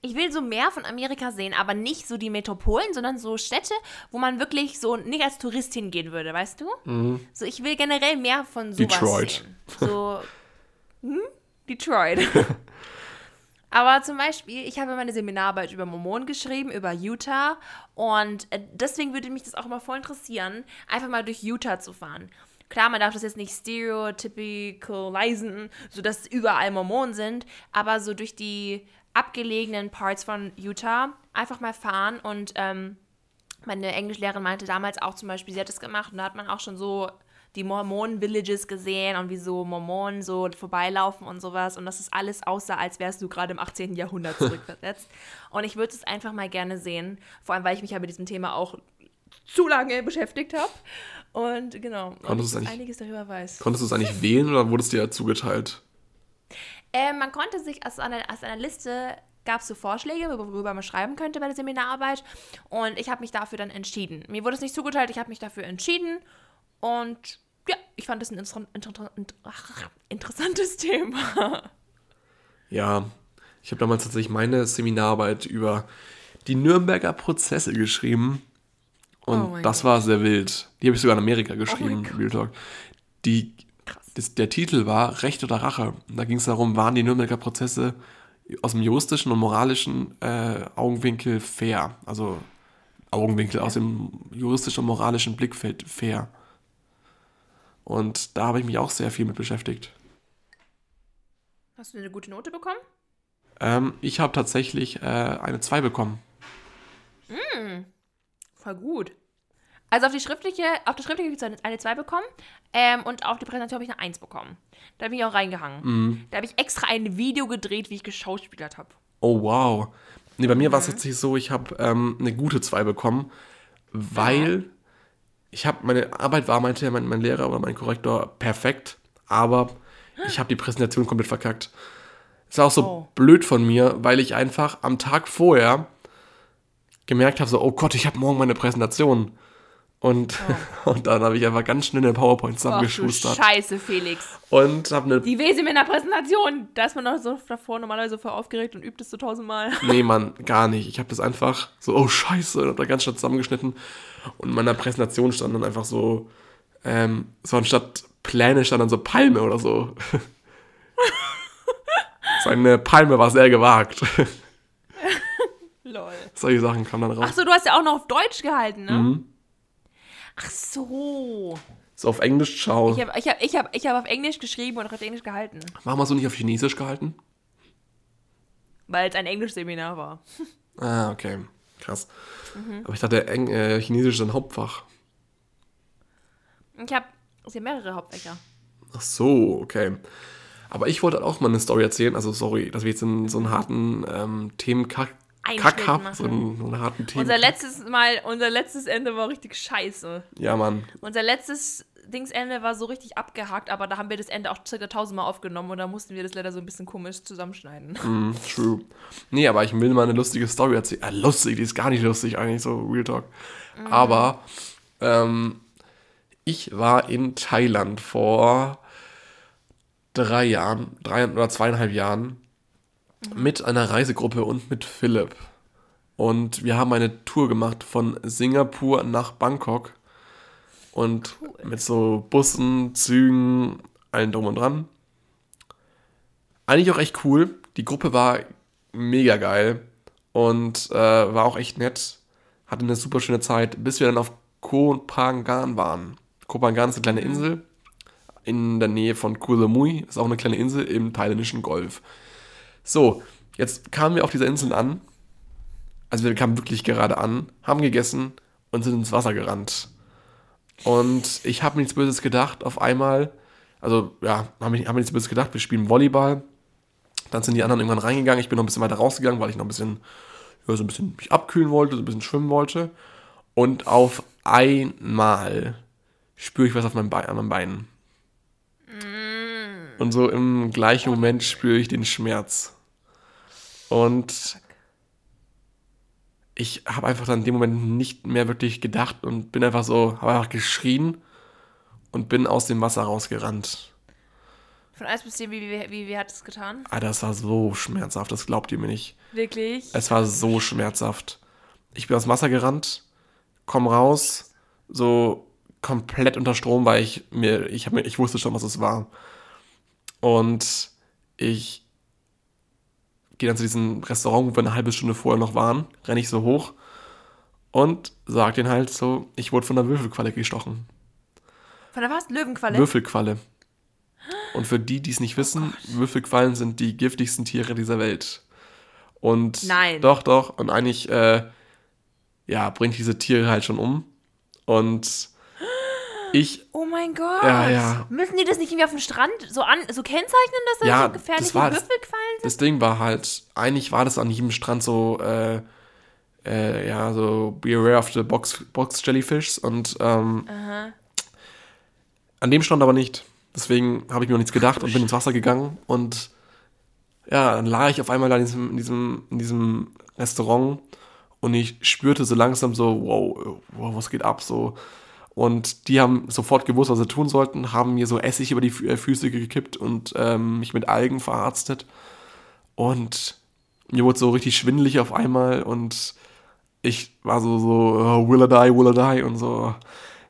Ich will so mehr von Amerika sehen, aber nicht so die Metropolen, sondern so Städte, wo man wirklich so nicht als Tourist hingehen würde, weißt du? So, ich will generell mehr von sowas Detroit. sehen. So, hm? Detroit. Aber zum Beispiel, ich habe meine Seminararbeit über Mormonen geschrieben, über Utah. Und äh, deswegen würde mich das auch immer voll interessieren, einfach mal durch Utah zu fahren. Klar, man darf das jetzt nicht stereotypicalisen, sodass überall Mormonen sind, aber so durch die abgelegenen Parts von Utah einfach mal fahren. Und ähm, meine Englischlehrerin meinte damals auch zum Beispiel, sie hat es gemacht und da hat man auch schon so die Mormonen-Villages gesehen und wie so Mormonen so vorbeilaufen und sowas. Und das ist alles aussah, als wärst du gerade im 18. Jahrhundert zurückversetzt. und ich würde es einfach mal gerne sehen, vor allem, weil ich mich ja mit diesem Thema auch zu lange beschäftigt habe. Und genau, und Konntest du ich einiges darüber weiß. Konntest du es eigentlich wählen oder wurde es dir zugeteilt? Äh, man konnte sich aus einer, aus einer Liste gab es so Vorschläge, worüber man schreiben könnte bei der Seminararbeit. Und ich habe mich dafür dann entschieden. Mir wurde es nicht zugeteilt, ich habe mich dafür entschieden. Und ja, ich fand es ein inter inter inter ach, interessantes Thema. Ja, ich habe damals tatsächlich meine Seminararbeit über die Nürnberger Prozesse geschrieben. Und Oh das Gott. war sehr wild. Die habe ich sogar in Amerika geschrieben, Gott. Real Talk. Die, das, der Titel war Recht oder Rache. Und da ging es darum, waren die Nürnberger Prozesse aus dem juristischen und moralischen äh, Augenwinkel fair? Also Augenwinkel aus dem juristischen und moralischen Blickfeld fair. Und da habe ich mich auch sehr viel mit beschäftigt. Hast du eine gute Note bekommen? Ähm, ich habe tatsächlich äh, eine 2 bekommen. Voll gut. Also auf die schriftliche, auf das schriftliche habe ich eine 2 bekommen ähm, und auf die Präsentation habe ich eine 1 bekommen. Da bin ich auch reingehangen. Da habe ich extra ein Video gedreht, wie ich geschauspielert habe. Oh, wow. Nee, bei mir war es tatsächlich so, ich habe ähm, eine gute 2 bekommen, weil ich habe, meine Arbeit war, meinte mein, mein Lehrer oder mein Korrektor, perfekt, aber ich habe die Präsentation komplett verkackt. Ist auch so Oh. blöd von mir, weil ich einfach am Tag vorher gemerkt habe, so, oh Gott, ich habe morgen meine Präsentation. Und, und dann habe ich einfach ganz schnell eine PowerPoint Ach zusammengeschustert. Scheiße, Felix. und habe eine Die Wese in der Präsentation. Da ist man noch so davor normalerweise voll aufgeregt und übt es so tausendmal. Nee, Mann, gar nicht. Ich habe das einfach so, oh Scheiße, und hab da ganz schnell zusammengeschnitten. Und in meiner Präsentation stand dann einfach so, ähm, so anstatt Pläne stand dann so Palme oder so. Seine Palme war sehr gewagt. Lol. Solche Sachen kamen dann raus. Achso, du hast ja auch noch auf Deutsch gehalten, ne? Mhm. Ach so. So auf Englisch, ciao. Ich habe ich hab, ich hab, ich hab auf Englisch geschrieben und auch auf Englisch gehalten. Warum hast du nicht auf Chinesisch gehalten? Weil es ein Englischseminar war. Ah, okay. Krass. Mhm. Aber ich dachte, Eng äh, Chinesisch ist ein Hauptfach. Ich habe ja mehrere Hauptfächer. Ach so, okay. Aber ich wollte auch mal eine Story erzählen. Also sorry, dass wir jetzt in so einen harten ähm, Themenkack Kack so einen, so einen harten Tee. Unser letztes Mal, unser letztes Ende war richtig scheiße. ja, Mann. Unser letztes Dingsende war so richtig abgehakt, aber da haben wir das Ende auch circa tausendmal aufgenommen und da mussten wir das leider so ein bisschen komisch zusammenschneiden. Mm, true. Nee, aber ich will mal eine lustige Story erzählen. Äh, lustig, die ist gar nicht lustig, eigentlich so Real Talk. Aber ähm, ich war in Thailand vor drei Jahren, drei oder zweieinhalb Jahren mit einer Reisegruppe und mit Philipp. Und wir haben eine Tour gemacht von Singapur nach Bangkok. Und mit so Bussen, Zügen, allen drum und dran. Eigentlich auch echt cool. Die Gruppe war mega geil und äh, war auch echt nett. Hatte eine super schöne Zeit, bis wir dann auf Koh Phangan waren. Koh Phangan ist eine kleine Insel in der Nähe von Koh Samui. Ist auch eine kleine Insel im thailändischen Golf. So, jetzt kamen wir auf dieser Insel an. Also wir kamen wirklich gerade an, haben gegessen und sind ins Wasser gerannt. Und ich habe mir nichts Böses gedacht. Auf einmal, also ja, mir, haben mir nichts Böses gedacht. Wir spielen Volleyball. Dann sind die anderen irgendwann reingegangen. Ich bin noch ein bisschen weiter rausgegangen, weil ich noch ein bisschen, ja, so ein bisschen mich abkühlen wollte, so ein bisschen schwimmen wollte. Und auf einmal spüre ich was auf meinem Bein, an meinem Bein. Und so im gleichen Moment spüre ich den Schmerz. Und ich habe einfach dann in dem Moment nicht mehr wirklich gedacht und bin einfach so, habe einfach geschrien und bin aus dem Wasser rausgerannt. Von 1 bis 10, wie, wie, wie, wie hat es getan? Alter, das war so schmerzhaft, das glaubt ihr mir nicht. Wirklich? Es war so schmerzhaft. Ich bin aus dem Wasser gerannt, komm raus, so komplett unter Strom, weil ich mir, ich, hab mir, ich wusste schon, was es war. Und ich gehe dann zu diesem Restaurant, wo wir eine halbe Stunde vorher noch waren, renne ich so hoch und sag denen halt so, ich wurde von einer Würfelqualle gestochen. Von der was? Löwenqualle? Würfelqualle. Und für die, die es Oh nicht wissen, Würfelquallen sind die giftigsten Tiere dieser Welt. Und Nein. doch, doch. Und eigentlich, äh, ja, bringt diese Tiere halt schon um. Und ich, oh mein Gott. Ja, ja. Müssen die das nicht irgendwie auf dem Strand so, an, so kennzeichnen, dass da Ja, so gefährliche das war- Würfelquallen sind? das Ding war halt, eigentlich war das an jedem Strand so, äh, äh, ja, so Beware of the Box, Box Jellyfish. Und ähm, an dem Strand aber nicht. Deswegen habe ich mir noch nichts gedacht und bin ins Wasser gegangen und ja, dann lag ich auf einmal da in diesem, in diesem, in diesem Restaurant und ich spürte so langsam so, wow, wow, was geht ab so. Und die haben sofort gewusst, was sie tun sollten, haben mir so Essig über die äh, Füße gekippt und ähm, mich mit Algen verarztet. Und mir wurde so richtig schwindelig auf einmal und ich war so, so, oh, will I die, will I die und so.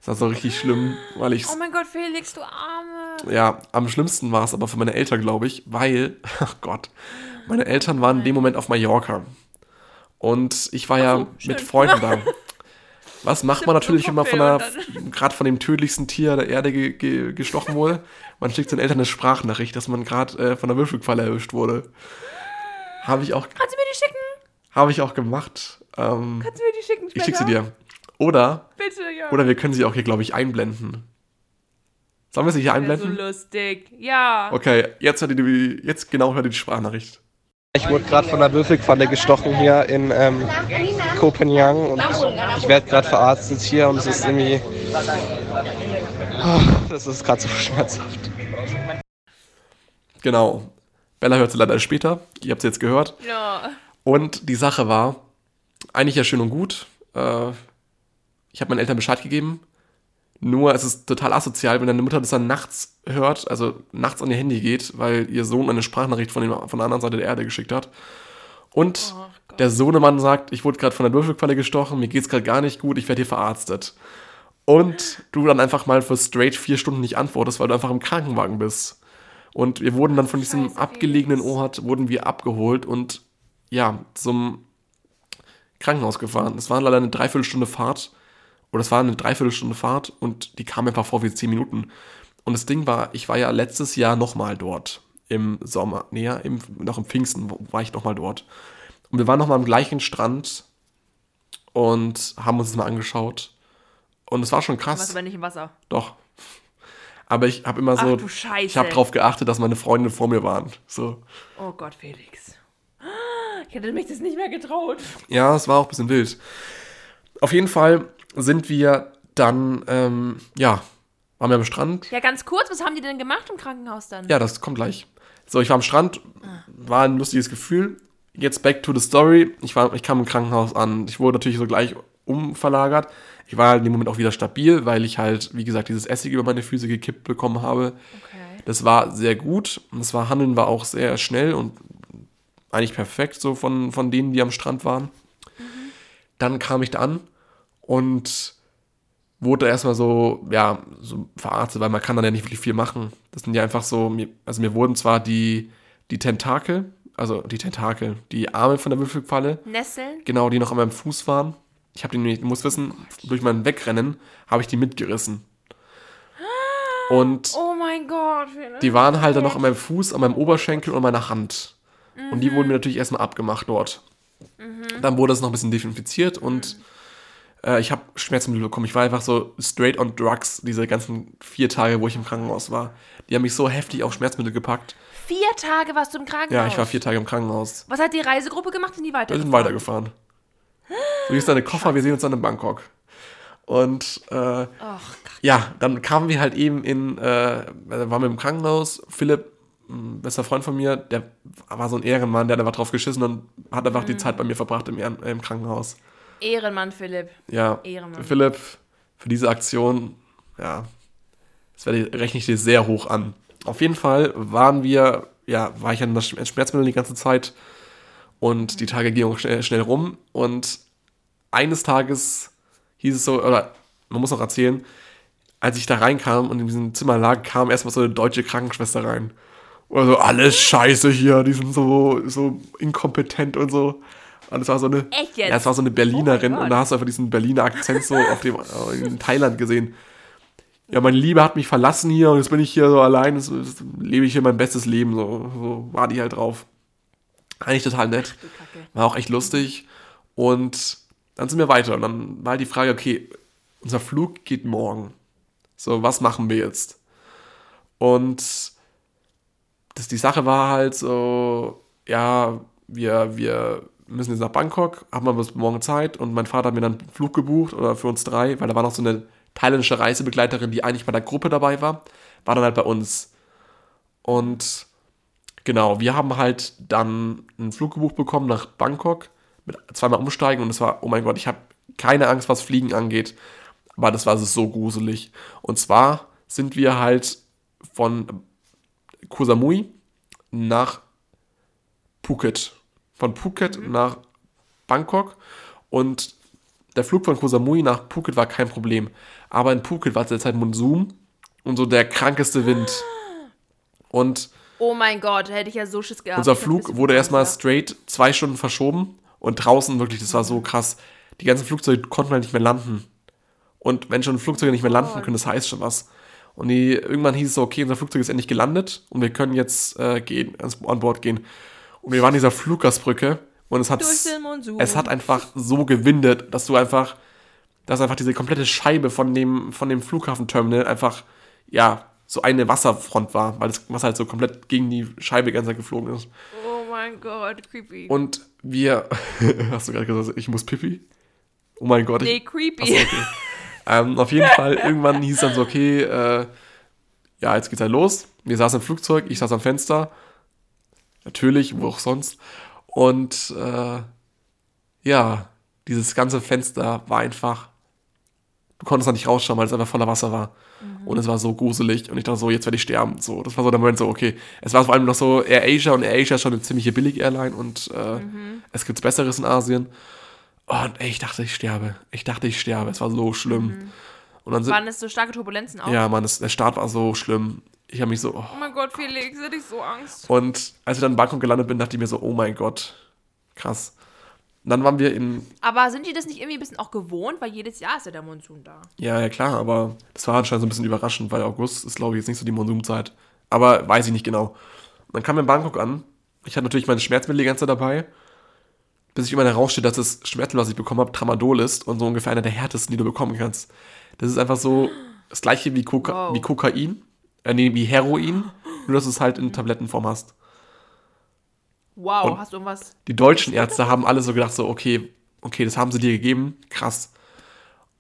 Das war so richtig schlimm, weil ich Oh mein Gott, Felix, du Arme. ja, am schlimmsten war es aber für meine Eltern, glaube ich, weil, ach Gott, meine Eltern waren in dem Moment auf Mallorca. Und ich war ja schön. mit Freunden da. Was macht man natürlich, wenn man von gerade von dem tödlichsten Tier der Erde ge ge gestochen wurde? Man schickt seinen Eltern eine Sprachnachricht, dass man gerade äh, von der Würfelqualle erwischt wurde. Habe ich auch, Kannst du mir die schicken? habe ich auch gemacht. Ähm, Kannst du mir die schicken ich später? schicke sie dir. Oder, Bitte, ja. oder wir können sie auch hier, glaube ich, einblenden. Sollen wir sie hier Wäre so einblenden? lustig. Ja. Okay, jetzt hört ihr die, jetzt genau hört ihr die Sprachnachricht. Ich wurde gerade von der Würfelqualle gestochen hier in ähm, Kopenhagen und ich werde gerade verarztet hier und es ist irgendwie. Oh, das ist gerade so schmerzhaft. Genau. Bella hört sie leider später. Ihr habt sie jetzt gehört. Ja. Und die Sache war, eigentlich ja schön und gut. Äh, ich habe meinen Eltern Bescheid gegeben. Nur es ist total asozial, wenn deine Mutter das dann nachts hört, also nachts an ihr Handy geht, weil ihr Sohn eine Sprachnachricht von, dem, von der anderen Seite der Erde geschickt hat. Und Oh der Sohnemann sagt, ich wurde gerade von der Würfelqualle gestochen, mir geht's gerade gar nicht gut, ich werde hier verarztet. Und du dann einfach mal für straight vier Stunden nicht antwortest, weil du einfach im Krankenwagen bist. Und wir wurden dann von diesem Scheiße, abgelegenen Felix. Ort, wurden wir abgeholt und ja, zum Krankenhaus gefahren. Es war leider eine Dreiviertelstunde Fahrt. Oder es war eine Dreiviertelstunde Fahrt und die kam einfach vor wie zehn Minuten. Und das Ding war, ich war ja letztes Jahr nochmal dort. Im Sommer. Nee, ja, im, noch im Pfingsten war ich nochmal dort. Und wir waren nochmal am gleichen Strand und haben uns das mal angeschaut. Und es war schon krass. aber nicht im Wasser. Doch. Aber ich habe immer Ach so. du Scheiße. Ich habe darauf geachtet, dass meine Freunde vor mir waren. So. Oh Gott, Felix. Ich hätte mich das nicht mehr getraut. Ja, es war auch ein bisschen wild. Auf jeden Fall sind wir dann, ähm, ja, waren wir am Strand. Ja, ganz kurz, was haben die denn gemacht im Krankenhaus dann? Ja, das kommt gleich. So, ich war am Strand, war ein lustiges Gefühl. Jetzt back to the story. Ich, war, ich kam im Krankenhaus an. Ich wurde natürlich so gleich umverlagert. Ich war halt in dem Moment auch wieder stabil, weil ich halt, wie gesagt, dieses Essig über meine Füße gekippt bekommen habe. Okay. Das war sehr gut. Und das war, Handeln war auch sehr schnell und eigentlich perfekt, so von, von denen, die am Strand waren. Dann kam ich da an und wurde erstmal so, ja, so verarztet, weil man kann dann ja nicht wirklich viel machen. Das sind ja einfach so, also mir wurden zwar die, die Tentakel, also die Tentakel, die Arme von der Würfelqualle, Nesseln? genau, die noch an meinem Fuß waren. Ich habe die, nämlich- du musst wissen, durch mein Wegrennen habe ich die mitgerissen. Und Oh mein Gott. Die waren halt dann noch an meinem Fuß, an meinem Oberschenkel und meiner Hand. Und die Mhm. wurden mir natürlich erstmal abgemacht dort. Dann wurde es noch ein bisschen desinfiziert und äh, ich habe Schmerzmittel bekommen. Ich war einfach so straight on drugs diese ganzen vier Tage, wo ich im Krankenhaus war. Die haben mich so heftig auf Schmerzmittel gepackt. Vier Tage warst du im Krankenhaus. Ja, ich war vier Tage im Krankenhaus. Was hat die Reisegruppe gemacht? Sind die Wir weiter? sind weitergefahren. Hier ist deine Koffer, wir sehen uns dann in Bangkok. Und äh, ja, dann kamen wir halt eben in, äh, waren wir im Krankenhaus. Philipp, ein bester Freund von mir, der war so ein Ehrenmann, der hat einfach drauf geschissen und hat einfach die Zeit bei mir verbracht im, im Krankenhaus. Ehrenmann, Philipp. Ja, Ehrenmann. Philipp, für diese Aktion, ja, das werde ich, rechne ich dir sehr hoch an. Auf jeden Fall waren wir, ja, war ich an das Schmerzmittel die ganze Zeit und die Tage gingen auch schnell, schnell rum und eines Tages hieß es so, oder man muss noch erzählen, als ich da reinkam und in diesem Zimmer lag, kam erstmal so eine deutsche Krankenschwester rein. Oder so, alles scheiße hier, die sind so, so inkompetent und so. Und es war so eine, Echt jetzt? ja, es war so eine Berlinerin Oh und da hast du einfach diesen Berliner Akzent so auf dem, äh, in Thailand gesehen. Ja, meine Liebe hat mich verlassen hier und jetzt bin ich hier so allein, jetzt, jetzt lebe ich hier mein bestes Leben, so, so war die halt drauf. Eigentlich total nett. War auch echt lustig. Und dann sind wir weiter. Und dann war halt die Frage, okay, unser Flug geht morgen. So, was machen wir jetzt? Und das, die Sache war halt so, ja, wir, wir müssen jetzt nach Bangkok, haben wir bis morgen Zeit und mein Vater hat mir dann einen Flug gebucht oder für uns drei, weil da war noch so eine thailändische Reisebegleiterin, die eigentlich bei der Gruppe dabei war, war dann halt bei uns. Und genau, wir haben halt dann einen Flug gebucht bekommen nach Bangkok mit zweimal umsteigen und es war, oh mein Gott, ich habe keine Angst, was Fliegen angeht, aber das war so gruselig. Und zwar sind wir halt von Koh Samui nach Phuket. Von Phuket nach Bangkok und der Flug von Koh Samui nach Phuket war kein Problem. Aber in Phuket war zu der Zeit Monsun und so der krankeste Wind. Und Oh mein Gott, hätte ich ja so Schiss gehabt. unser Flug wurde erstmal straight zwei Stunden verschoben und draußen wirklich, das war so krass. Die ganzen Flugzeuge konnten halt nicht mehr landen. Und wenn schon Flugzeuge nicht mehr landen Gott. können, das heißt schon was. Und die, irgendwann hieß es so, okay, unser Flugzeug ist endlich gelandet und wir können jetzt äh, gehen, ans, an Bord gehen. Und wir waren in dieser Fluggastbrücke und es hat, es hat einfach so gewindet, dass du einfach, dass einfach diese komplette Scheibe von dem, von dem Flughafenterminal einfach, ja, so eine Wasserfront war, weil das Wasser halt so komplett gegen die Scheibe Zeit geflogen ist. Oh mein Gott, creepy. Und wir, hast du gerade gesagt, ich muss pipi? Oh mein Gott, nee, ich, creepy. Achso, okay. ähm, auf jeden Fall, irgendwann hieß es dann so, okay, äh, ja, jetzt geht's halt los. Wir saßen im Flugzeug, ich saß am Fenster. Natürlich, wo auch sonst. Und äh, ja, dieses ganze Fenster war einfach, du konntest da nicht rausschauen, weil es einfach voller Wasser war. Und es war so gruselig. Und ich dachte so, jetzt werde ich sterben. So, das war so der Moment so, okay. Es war vor allem noch so Air Asia und Air Asia ist schon eine ziemliche Billig-Airline und äh, es gibt Besseres in Asien. Und ey, ich dachte, ich sterbe. Ich dachte, ich sterbe. Es war so schlimm. Und dann sind, Waren es so starke Turbulenzen auch? ja, das, der Start war so schlimm. Ich habe mich so, oh. Oh mein Gott, Felix, hätte ich so Angst. Und als ich dann in Bangkok gelandet bin, dachte ich mir so, oh mein Gott, krass. Und dann waren wir in, Aber sind die das nicht irgendwie ein bisschen auch gewohnt? Weil jedes Jahr ist ja der Monsun da. ja, ja klar, aber das war anscheinend so ein bisschen überraschend, weil August ist, glaube ich, jetzt nicht so die Monsunzeit. Aber weiß ich nicht genau. Und dann kam wir in Bangkok an. Ich hatte natürlich meine Schmerzmittel die ganze Zeit dabei. Bis ich immer heraussteht, dass das Schmerzmittel, was ich bekommen habe, Tramadol ist und so ungefähr einer der härtesten, die du bekommen kannst. Das ist einfach so das gleiche wie, Koka Wow. wie Kokain, äh, nee, wie Heroin, nur dass du es halt in Tablettenform hast. Wow, Und- hast du irgendwas? Die deutschen Ärzte haben alle so gedacht, so, okay, okay, das haben sie dir gegeben, krass.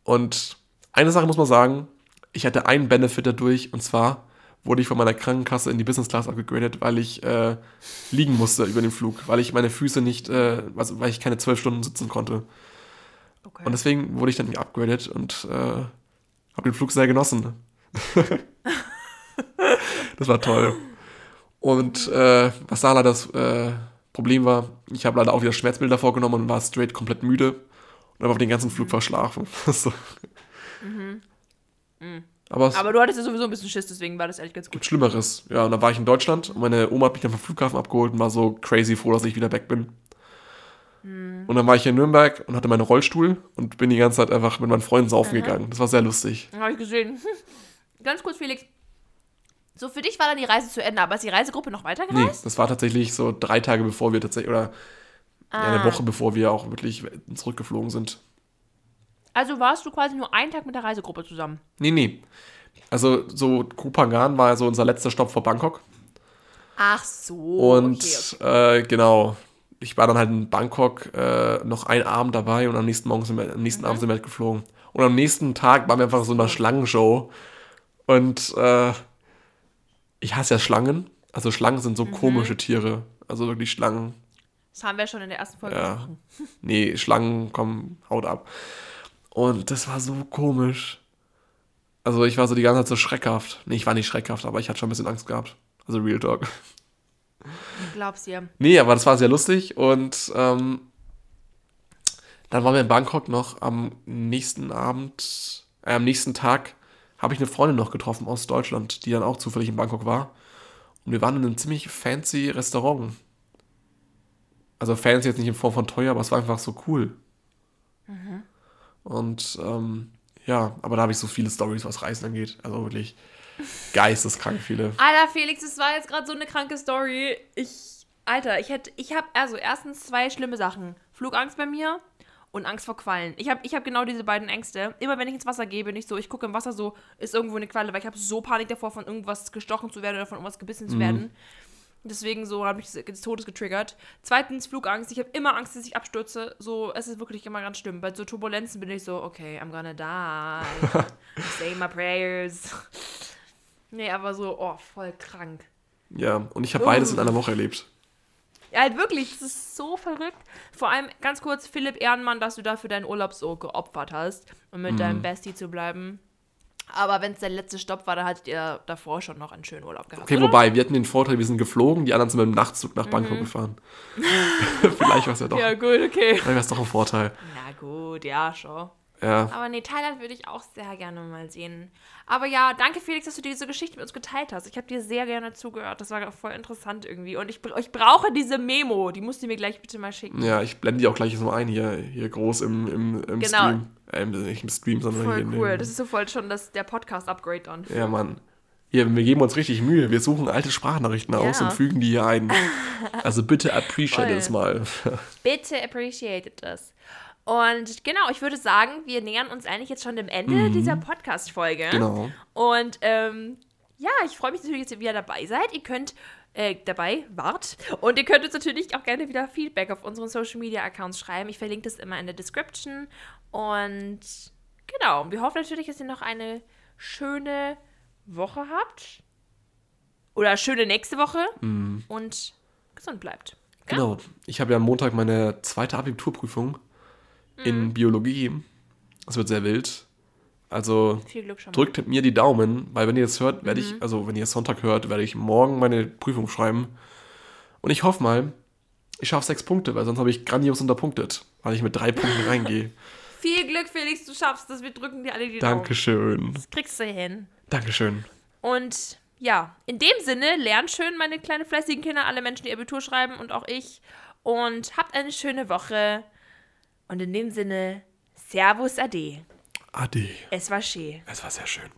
Und eine Sache muss man sagen, ich hatte einen Benefit dadurch, und zwar wurde ich von meiner Krankenkasse in die Business Class abgegradet, weil ich äh, liegen musste über den Flug, weil ich meine Füße nicht, äh, also, weil ich keine zwölf Stunden sitzen konnte. Okay. Und deswegen wurde ich dann geupgradet und äh, habe den Flug sehr genossen. das war toll. Und äh, was da leider das äh, Problem war, ich habe leider auch wieder Schmerzbilder vorgenommen und war straight komplett müde und habe auf den ganzen Flug verschlafen. so. Aber es Aber du hattest ja sowieso ein bisschen Schiss, deswegen war das eigentlich ganz gut. gibt Schlimmeres. Ja, und dann war ich in Deutschland und meine Oma hat mich dann vom Flughafen abgeholt und war so crazy froh, dass ich wieder weg bin. Und dann war ich hier in Nürnberg und hatte meinen Rollstuhl und bin die ganze Zeit einfach mit meinen Freunden saufen gegangen. Das war sehr lustig. Habe ich gesehen. Ganz kurz, Felix. So, für dich war dann die Reise zu Ende, aber ist die Reisegruppe noch Nee, weitergereist? das war tatsächlich so drei Tage bevor wir tatsächlich, oder ja, eine Ah. Woche bevor wir auch wirklich zurückgeflogen sind. Also warst du quasi nur einen Tag mit der Reisegruppe zusammen. Nee, nee. Also so Kupangan war so unser letzter Stopp vor Bangkok. Ach so. Und okay, okay. Äh, genau, ich war dann halt in Bangkok äh, noch einen Abend dabei und am nächsten, Morgen sind wir, am nächsten Abend sind wir halt geflogen. Und am nächsten Tag waren wir einfach so in einer Schlangenshow. Und äh, ich hasse ja Schlangen. Also Schlangen sind so komische Tiere. Also wirklich Schlangen. Das haben wir schon in der ersten Folge Ja. Nee, Schlangen kommen, haut ab. Und das war so komisch. Also ich war so die ganze Zeit so schreckhaft. Nee, ich war nicht schreckhaft, aber ich hatte schon ein bisschen Angst gehabt. Also Real Talk. Ich glaub's dir. Nee, aber das war sehr lustig und ähm, dann waren wir in Bangkok noch am nächsten Abend, äh, am nächsten Tag habe ich eine Freundin noch getroffen aus Deutschland, die dann auch zufällig in Bangkok war. Und wir waren in einem ziemlich fancy Restaurant. Also fancy jetzt nicht in Form von teuer, aber es war einfach so cool. Und ähm, ja, aber da habe ich so viele Stories, was Reisen angeht. Also wirklich geisteskrank viele. Alter, Felix, das war jetzt gerade so eine kranke Story. Ich, Alter, ich hätte, ich habe, also erstens zwei schlimme Sachen. Flugangst bei mir und Angst vor Quallen. Ich habe ich hab genau diese beiden Ängste. Immer wenn ich ins Wasser gehe, bin ich so, ich gucke im Wasser so, ist irgendwo eine Qualle, weil ich habe so Panik davor, von irgendwas gestochen zu werden oder von irgendwas gebissen zu werden. Deswegen so habe ich das- des Todes getriggert. Zweitens Flugangst. Ich habe immer Angst, dass ich abstürze. So, es ist wirklich immer ganz schlimm. Bei so Turbulenzen bin ich so, okay, I'm gonna die. Say my prayers. Nee, aber so, oh, voll krank. Ja, und ich habe beides in einer Woche erlebt. Ja, halt wirklich, das ist so verrückt. Vor allem, ganz kurz, Philipp Ehrenmann, dass du dafür deinen Urlaub so geopfert hast, um mit deinem Bestie zu bleiben. Aber wenn es der letzte Stopp war, dann hattet ihr davor schon noch einen schönen Urlaub gehabt. Okay, oder? wobei, wir hatten den Vorteil, wir sind geflogen, die anderen sind mit dem Nachtzug nach Bangkok gefahren. Vielleicht war es ja doch. Mhm. Ja, gut, okay. Vielleicht war es doch ein Vorteil. Na gut, ja, schon. Ja. Aber nee, Thailand würde ich auch sehr gerne mal sehen. Aber ja, danke Felix, dass du diese Geschichte mit uns geteilt hast. Ich habe dir sehr gerne zugehört. Das war voll interessant irgendwie. Und ich, ich brauche diese Memo. Die musst du mir gleich bitte mal schicken. Ja, ich blende die auch gleich so ein, hier, hier groß im, im, im Genau. Stream. Äh, nicht im Stream, sondern hier Voll cool. dem- Das ist so voll schon das, der Podcast-Upgrade dann. Ja, Mann. Hier, wir geben uns richtig Mühe. Wir suchen alte Sprachnachrichten aus Ja. und fügen die hier ein. Also bitte appreciate Voll. es mal. Bitte appreciated das. Und genau, ich würde sagen, wir nähern uns eigentlich jetzt schon dem Ende dieser Podcast-Folge. Mhm. Genau. Und ähm, ja, ich freue mich natürlich, dass ihr wieder dabei seid. Ihr könnt äh, dabei wart. Und ihr könnt uns natürlich auch gerne wieder Feedback auf unseren Social Media Accounts schreiben. Ich verlinke das immer in der Description. Und genau, wir hoffen natürlich, dass ihr noch eine schöne Woche habt. Oder schöne nächste Woche. Und gesund bleibt. Ja? Mhm. Genau. Ich habe ja am Montag meine zweite Abiturprüfung Mhm. in Biologie. Das wird sehr wild. Also drückt mir die Daumen, weil wenn ihr es hört, werde Mhm. ich, also wenn ihr es Sonntag hört, werde ich morgen meine Prüfung schreiben. Und ich hoffe mal, ich schaffe sechs Punkte, weil sonst habe ich grandios unterpunktet, weil ich mit drei Punkten reingehe. Viel Glück, Felix, du schaffst das. Wir drücken dir alle die Daumen. Dankeschön. Das kriegst du hin. Dankeschön. Und ja, in dem Sinne, lernt schön, meine kleinen fleißigen Kinder, alle Menschen, die Abitur schreiben und auch ich. Und habt eine schöne Woche. Und in dem Sinne, Servus Ade. Ade. Es war schön. Es war sehr schön.